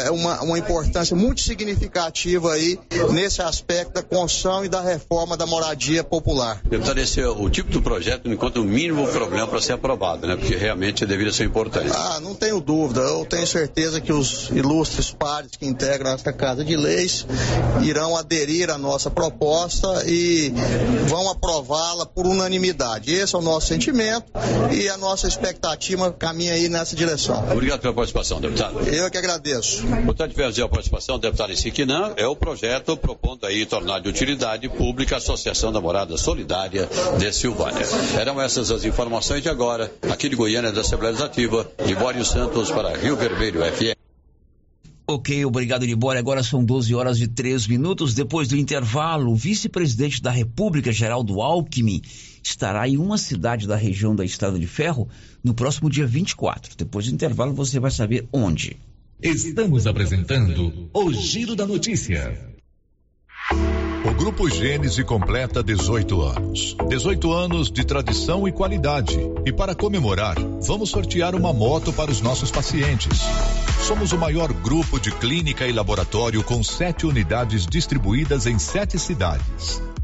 é, uma, uma importância muito significativa aí nesse aspecto da construção e da reforma da moradia popular. Deputado, esse é o tipo do projeto encontra o mínimo problema para ser aprovado, né? Porque realmente deveria ser importante. Ah, não tenho dúvida. Eu tenho certeza que os ilustres pares que integram esta Casa de Leis irão aderir à nossa proposta e vão aprová-la por unanimidade. Esse é o nosso sentimento e a nossa expectativa caminha aí nessa direção. Obrigado pela participação, deputado. Eu que agradeço. Portanto, tivemos a participação do deputado Isiquinã, é o projeto propondo aí tornar de utilidade pública a Associação da Morada Solidária de Silvânia. Eram essas as informações de agora, aqui de Goiânia, da Assembleia Legislativa, Libório Santos para Rio Vermelho FM. Ok, obrigado, Libório. Agora são 12 horas e 3 minutos. Depois do intervalo, o vice-presidente da República, Geraldo Alckmin, estará em uma cidade da região da Estrada de Ferro no próximo dia 24. Depois do intervalo, você vai saber onde. Estamos apresentando o Giro da Notícia. O Grupo Gênese completa 18 anos. 18 anos de tradição e qualidade. E para comemorar, vamos sortear uma moto para os nossos pacientes. Somos o maior grupo de clínica e laboratório com sete unidades distribuídas em sete cidades.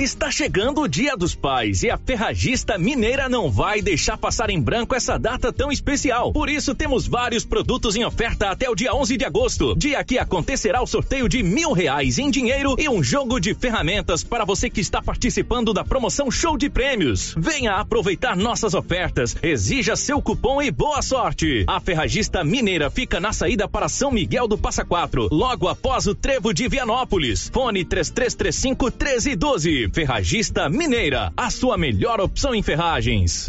Está chegando o Dia dos Pais e a Ferragista Mineira não vai deixar passar em branco essa data tão especial. Por isso, temos vários produtos em oferta até o dia 11 de agosto, dia que acontecerá o sorteio de mil reais em dinheiro e um jogo de ferramentas para você que está participando da promoção Show de Prêmios. Venha aproveitar nossas ofertas, exija seu cupom e boa sorte. A Ferragista Mineira fica na saída para São Miguel do Passa Quatro, logo após o Trevo de Vianópolis. Fone 3335 1312. Ferragista Mineira, a sua melhor opção em ferragens.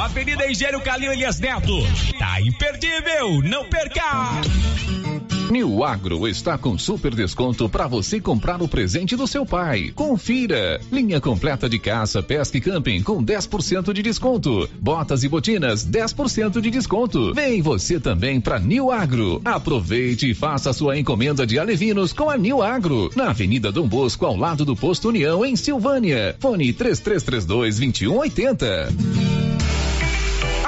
Avenida Engenheiro Calil Elias Neto. Tá imperdível, não perca! New Agro está com super desconto para você comprar o presente do seu pai. Confira! Linha completa de caça, pesca e camping com 10% de desconto. Botas e botinas 10% de desconto. Vem você também para New Agro. Aproveite e faça sua encomenda de alevinos com a New Agro, na Avenida Dom Bosco, ao lado do Posto União, em Silvânia. Fone 3332 2180.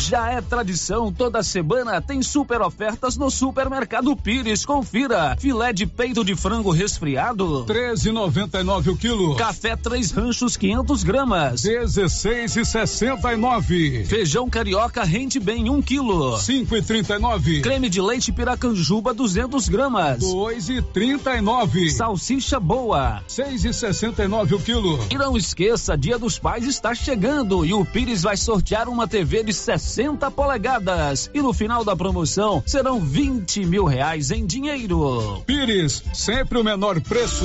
Já é tradição, toda semana tem super ofertas no Supermercado Pires. Confira. Filé de peito de frango resfriado, 13,99 o quilo. Café Três Ranchos 500 gramas, 16,69. Feijão carioca rende bem 1 um quilo, 5,39. Creme de leite piracanjuba 200 gramas, 2,39. Salsicha boa, 6,69 o quilo. E não esqueça, Dia dos Pais está chegando e o Pires vai sortear uma TV de 60 60 polegadas. E no final da promoção serão 20 mil reais em dinheiro. Pires, sempre o menor preço.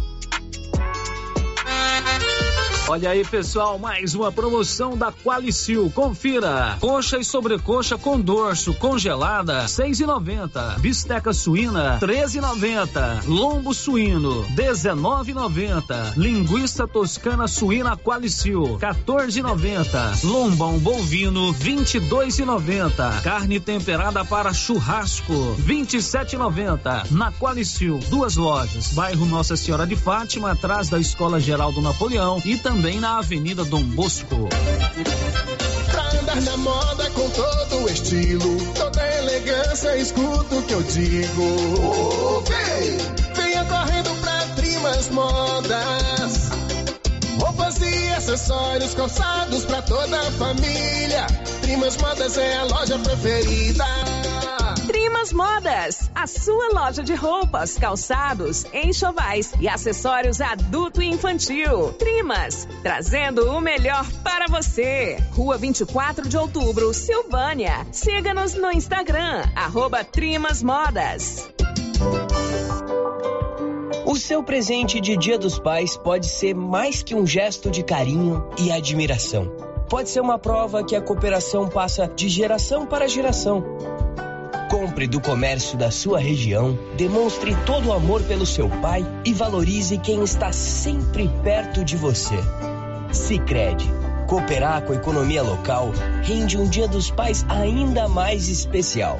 Olha aí, pessoal, mais uma promoção da Qualicil. Confira. Coxa e sobrecoxa com dorso congelada, seis e noventa. Bisteca suína, treze e noventa. Lombo suíno, dezenove e noventa. Linguiça toscana suína Qualicil, 14,90. Lombão bovino, 22,90. Carne temperada para churrasco, 27,90. Na Qualicil, duas lojas. Bairro Nossa Senhora de Fátima, atrás da Escola Geral do Napoleão e também na Avenida Dom Bosco. Pra andar na moda com todo o estilo, toda elegância, escuta o que eu digo. Oh, vem, venha correndo pra Trimas Modas. Roupas e acessórios calçados pra toda a família. Trimas Modas é a loja preferida. Trimas Modas, a sua loja de roupas, calçados, enxovais e acessórios adulto e infantil. Trimas, trazendo o melhor para você. Rua 24 de Outubro, Silvânia. Siga-nos no Instagram, arroba Trimas Modas. O seu presente de Dia dos Pais pode ser mais que um gesto de carinho e admiração. Pode ser uma prova que a cooperação passa de geração para geração. Compre do comércio da sua região, demonstre todo o amor pelo seu pai e valorize quem está sempre perto de você. Sicredi, cooperar com a economia local rende um Dia dos Pais ainda mais especial.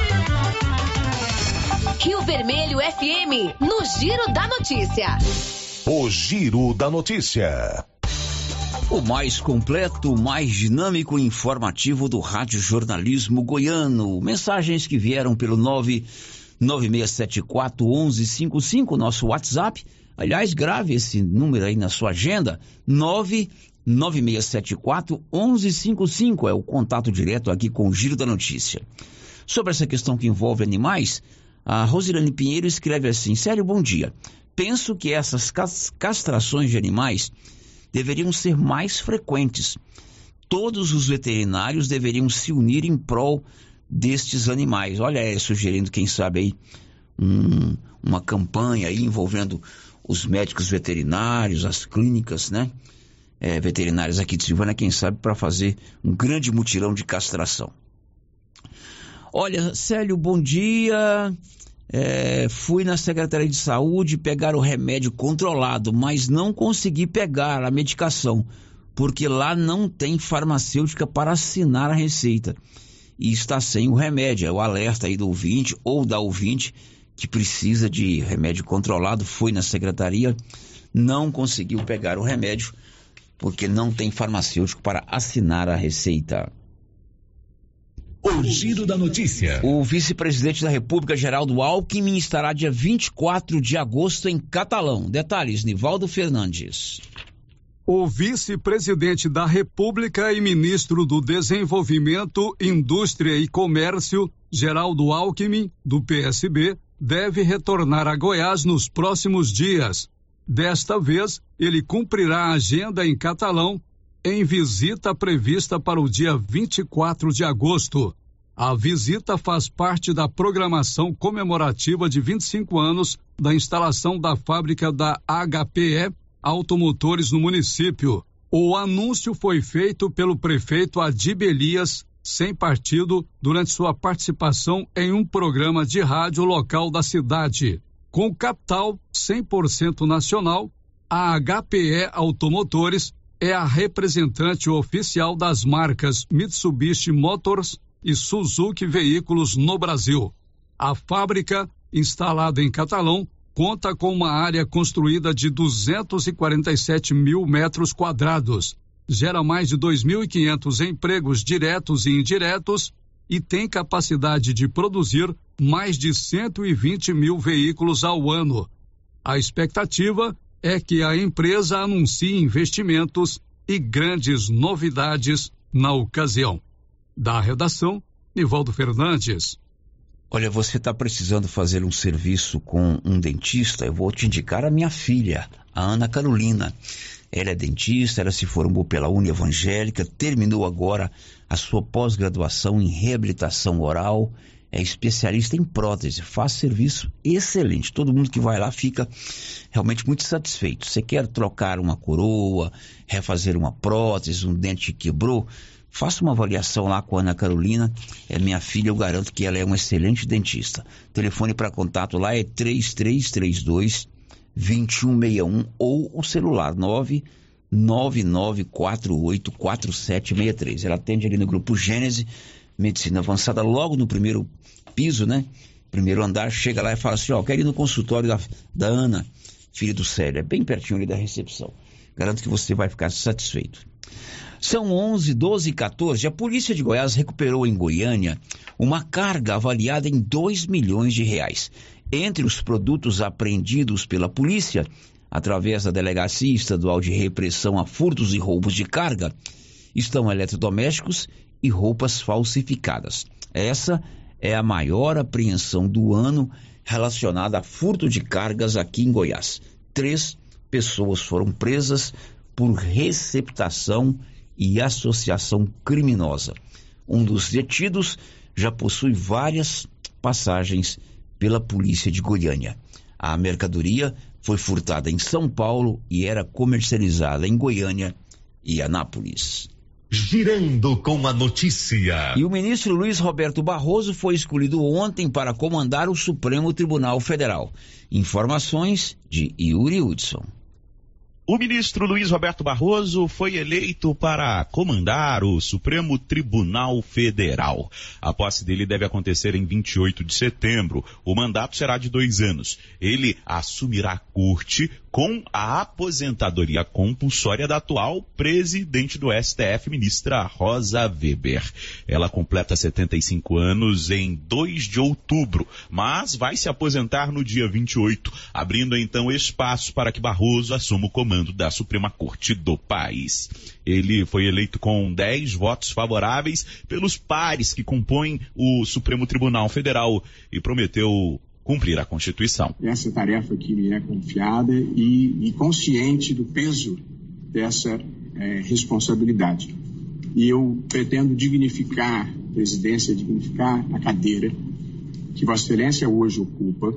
Rio Vermelho FM, no Giro da Notícia. O Giro da Notícia. O mais completo, mais dinâmico e informativo do Rádio Jornalismo Goiano. Mensagens que vieram pelo 99674 1155, nosso WhatsApp. Aliás, grave esse número aí na sua agenda. 99674 1155 é o contato direto aqui com o Giro da Notícia. Sobre essa questão que envolve animais, a Rosilane Pinheiro escreve assim: Sério, bom dia. Penso que essas castrações de animais deveriam ser mais frequentes. Todos os veterinários deveriam se unir em prol destes animais. Olha, é, sugerindo, quem sabe aí, um, uma campanha aí envolvendo os médicos veterinários, as clínicas, né? É, veterinárias aqui de Silvânia, quem sabe, para fazer um grande mutirão de castração. Olha, Célio, bom dia. É, fui na Secretaria de Saúde pegar o remédio controlado, mas não consegui pegar a medicação, porque lá não tem farmacêutica para assinar a receita. E está sem o remédio. É o alerta aí do ouvinte ou da ouvinte que precisa de remédio controlado. Foi na secretaria, não conseguiu pegar o remédio, porque não tem farmacêutico para assinar a receita. O Giro da Notícia. O vice-presidente da República, Geraldo Alckmin, estará dia 24 de agosto em Catalão. Detalhes, Nivaldo Fernandes. O vice-presidente da República e ministro do Desenvolvimento, Indústria e Comércio, Geraldo Alckmin, do PSB, deve retornar a Goiás nos próximos dias. Desta vez, ele cumprirá a agenda em Catalão em visita prevista para o dia 24 de agosto. A visita faz parte da programação comemorativa de 25 anos da instalação da fábrica da HPE Automotores no município. O anúncio foi feito pelo prefeito Adib Elias, sem partido, durante sua participação em um programa de rádio local da cidade. Com capital 100% nacional, a HPE Automotores é a representante oficial das marcas Mitsubishi Motors e Suzuki Veículos no Brasil. A fábrica, instalada em Catalão, conta com uma área construída de 247 mil metros quadrados, gera mais de 2.500 empregos diretos e indiretos e tem capacidade de produzir mais de 120 mil veículos ao ano. A expectativa é que a empresa anuncie investimentos e grandes novidades na ocasião. Da redação, Nivaldo Fernandes. Olha, você está precisando fazer um serviço com um dentista? Eu vou te indicar a minha filha, a Ana Carolina. Ela é dentista, ela se formou pela Uni Evangélica, terminou agora a sua pós-graduação em reabilitação oral, é especialista em prótese, faz serviço excelente. Todo mundo que vai lá fica realmente muito satisfeito. Você quer trocar uma coroa, refazer uma prótese, um dente que quebrou? Faça uma avaliação lá com a Ana Carolina. É minha filha, eu garanto que ela é uma excelente dentista. Telefone para contato lá é 3332 2161 ou o celular 999484763. Ela atende ali no grupo Gênese, Medicina Avançada, logo no primeiro piso, né? Primeiro andar, chega lá e fala assim, ó, quero ir no consultório da, da Ana, filha do Célio. É bem pertinho ali da recepção. Garanto que você vai ficar satisfeito. São 11, 12 e 14. A polícia de Goiás recuperou em Goiânia uma carga avaliada em 2 milhões de reais. Entre os produtos apreendidos pela polícia, através da Delegacia Estadual de Repressão a Furtos e Roubos de Carga, estão eletrodomésticos e roupas falsificadas. Essa é a maior apreensão do ano relacionada a furto de cargas aqui em Goiás. Três pessoas foram presas por receptação e associação criminosa. Um dos detidos já possui várias passagens pela polícia de Goiânia. A mercadoria foi furtada em São Paulo e era comercializada em Goiânia e Anápolis. Girando com a notícia. E o ministro Luiz Roberto Barroso foi escolhido ontem para comandar o Supremo Tribunal Federal. Informações de Yuri Hudson. O ministro Luiz Roberto Barroso foi eleito para comandar o Supremo Tribunal Federal. A posse dele deve acontecer em 28 de setembro. O mandato será de dois anos. Ele assumirá a corte com a aposentadoria compulsória da atual presidente do STF, ministra Rosa Weber. Ela completa 75 anos em 2 de outubro, mas vai se aposentar no dia 28, abrindo então espaço para que Barroso assuma o comando da Suprema Corte do país. Ele foi eleito com 10 votos favoráveis pelos pares que compõem o Supremo Tribunal Federal e prometeu cumprir a Constituição. Essa tarefa que me é confiada e, e consciente do peso dessa é, responsabilidade. E eu pretendo dignificar a presidência, dignificar a cadeira que Vossa Excelência hoje ocupa,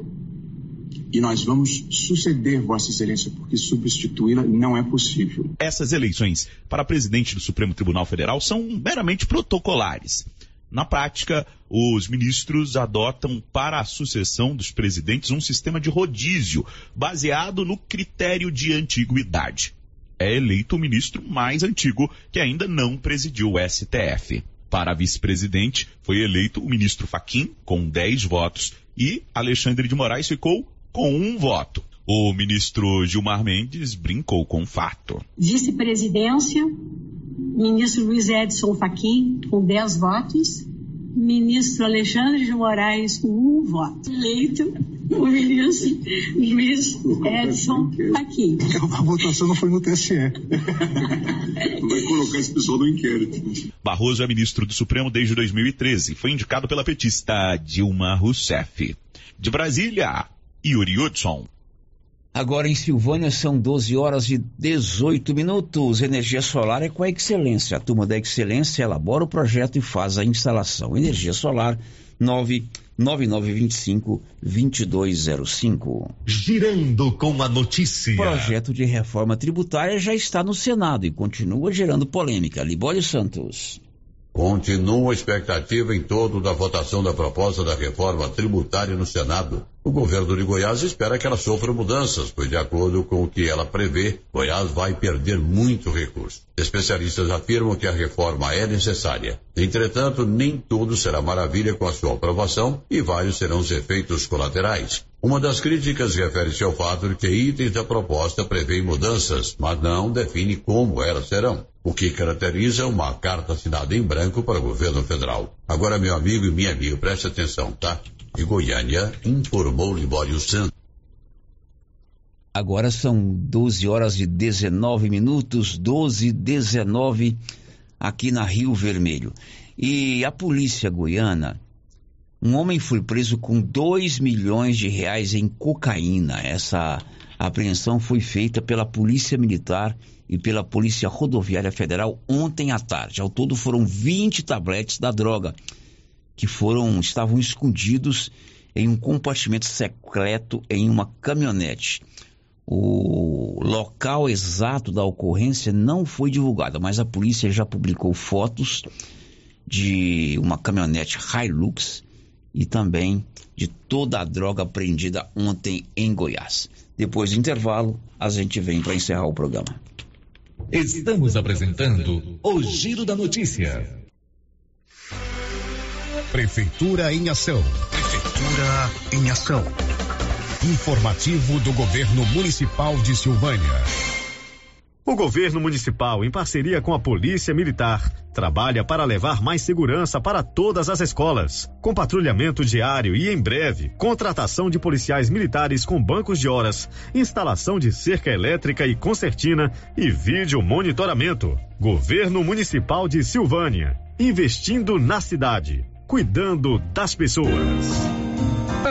e nós vamos suceder Vossa Excelência, porque substituí-la não é possível. Essas eleições para presidente do Supremo Tribunal Federal são meramente protocolares. Na prática, os ministros adotam para a sucessão dos presidentes um sistema de rodízio baseado no critério de antiguidade. É eleito o ministro mais antigo que ainda não presidiu o STF. Para vice-presidente, foi eleito o ministro Faquim, com 10 votos, e Alexandre de Moraes ficou com um voto. O ministro Gilmar Mendes brincou com o fato. Vice-presidência, Ministro Luiz Edson Fachin, com 10 votos. Ministro Alexandre de Moraes, com um voto. Eleito o ministro Luiz Edson Fachin. A votação não foi no TSE. Vai colocar esse pessoal no inquérito. Barroso é ministro do Supremo desde 2013. Foi indicado pela petista Dilma Rousseff. De Brasília, Yuri Hudson. Agora em Silvânia são 12 horas e 18 minutos. Energia solar é com a Excelência. A turma da Excelência elabora o projeto e faz a instalação. Energia solar 99925 2205. Girando com a notícia. O projeto de reforma tributária já está no Senado e continua gerando polêmica. Libório Santos. Continua a expectativa em torno da votação da proposta da reforma tributária no Senado. O governo de Goiás espera que ela sofra mudanças, pois, de acordo com o que ela prevê, Goiás vai perder muito recurso. Especialistas afirmam que a reforma é necessária. Entretanto, nem tudo será maravilha com a sua aprovação e vários serão os efeitos colaterais. Uma das críticas refere-se ao fato de que itens da proposta prevêem mudanças, mas não define como elas serão o que caracteriza uma carta assinada em branco para o governo federal. Agora, meu amigo e minha amiga, preste atenção, tá? De Goiânia, informou Libório Santos. Agora são 12 horas e 19 minutos, 12 e 19 aqui na Rio Vermelho. E a polícia goiana, um homem foi preso com 2 milhões de reais em cocaína. Essa apreensão foi feita pela Polícia Militar e pela Polícia Rodoviária Federal ontem à tarde. Ao todo foram 20 tabletes da droga que foram estavam escondidos em um compartimento secreto em uma caminhonete. O local exato da ocorrência não foi divulgado, mas a polícia já publicou fotos de uma caminhonete Hilux e também de toda a droga apreendida ontem em Goiás. Depois do intervalo, a gente vem para encerrar o programa. Estamos apresentando o Giro da Notícia. Prefeitura em Ação. Prefeitura em Ação. Informativo do Governo Municipal de Silvânia. O governo municipal, em parceria com a Polícia Militar, trabalha para levar mais segurança para todas as escolas, com patrulhamento diário e, em breve, contratação de policiais militares com bancos de horas, instalação de cerca elétrica e concertina e vídeo monitoramento. Governo Municipal de Silvânia, investindo na cidade, cuidando das pessoas.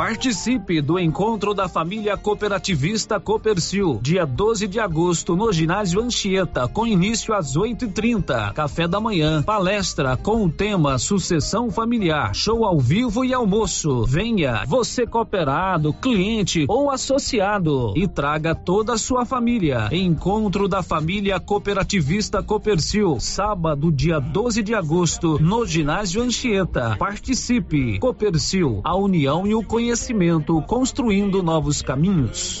Participe do encontro da família cooperativista Copercil, dia 12 de agosto, no ginásio Anchieta, com início às 8h30. Café da manhã, palestra com o tema Sucessão Familiar, show ao vivo e almoço. Venha, você cooperado, cliente ou associado, e traga toda a sua família. Encontro da família cooperativista Copercil, sábado, dia 12 de agosto, no ginásio Anchieta. Participe. Copercil, a união e o conhecimento conhecimento, construindo novos caminhos.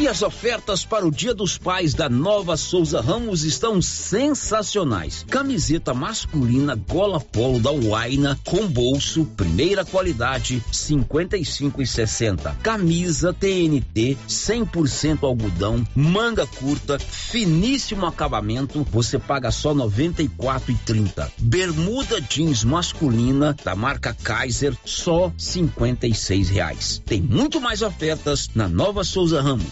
E as ofertas para o Dia dos Pais da Nova Souza Ramos estão sensacionais. Camiseta masculina gola polo da Uaina com bolso, primeira qualidade, 55 e 60. Camisa TNT 100% algodão, manga curta, finíssimo acabamento, você paga só 94 e 30. Bermuda jeans masculina da marca Kaiser só 56 reais. Tem muito mais ofertas na Nova Souza Ramos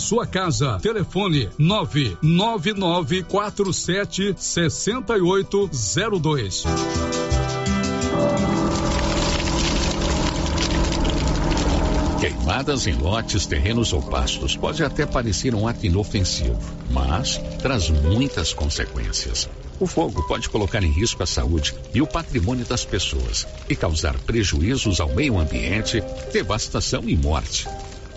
sua casa. Telefone 99947 6802. Queimadas em lotes, terrenos ou pastos pode até parecer um ato inofensivo, mas traz muitas consequências. O fogo pode colocar em risco a saúde e o patrimônio das pessoas e causar prejuízos ao meio ambiente, devastação e morte.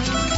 Thank you.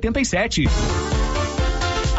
5787.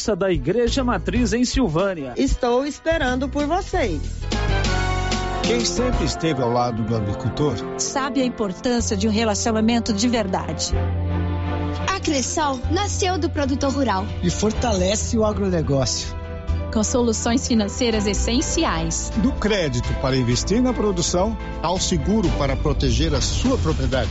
Praça da Igreja Matriz em Silvânia. Estou esperando por vocês. Quem sempre esteve ao lado do agricultor sabe a importância de um relacionamento de verdade. A Cressol nasceu do produtor rural e fortalece o agronegócio. Com soluções financeiras essenciais. Do crédito para investir na produção ao seguro para proteger a sua propriedade.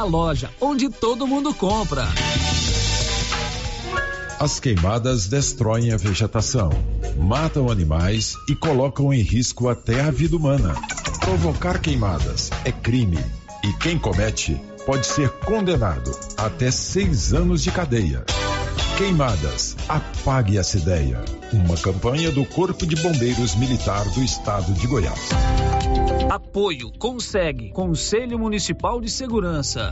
loja onde todo mundo compra. As queimadas destroem a vegetação, matam animais e colocam em risco até a vida humana. Provocar queimadas é crime e quem comete pode ser condenado até seis anos de cadeia. Queimadas, apague essa ideia. Uma campanha do Corpo de Bombeiros Militar do Estado de Goiás. Apoio consegue Conselho Municipal de Segurança.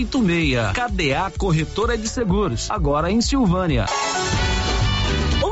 86. KDA Corretora de Seguros, agora em Silvânia.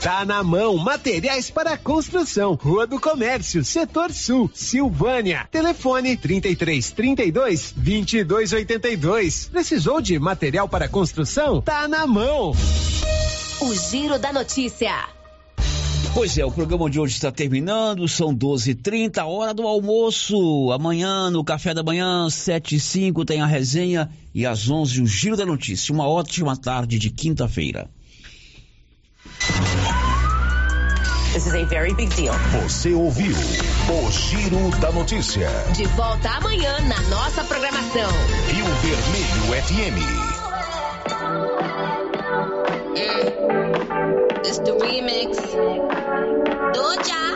Tá na mão, materiais para construção, Rua do Comércio, Setor Sul, Silvânia. Telefone 33 32 22 82. Precisou de material para construção? Tá na mão. O Giro da Notícia. Pois é, o programa de hoje está terminando, são 12h30, hora do almoço. Amanhã, no café da manhã, 7 e 5 tem a resenha e às 11 o Giro da Notícia. Uma ótima tarde de quinta-feira. This is a very big deal. Você ouviu o Giro da Notícia. De volta amanhã na nossa programação. Rio Vermelho FM. Mm. It's the remix. Doja.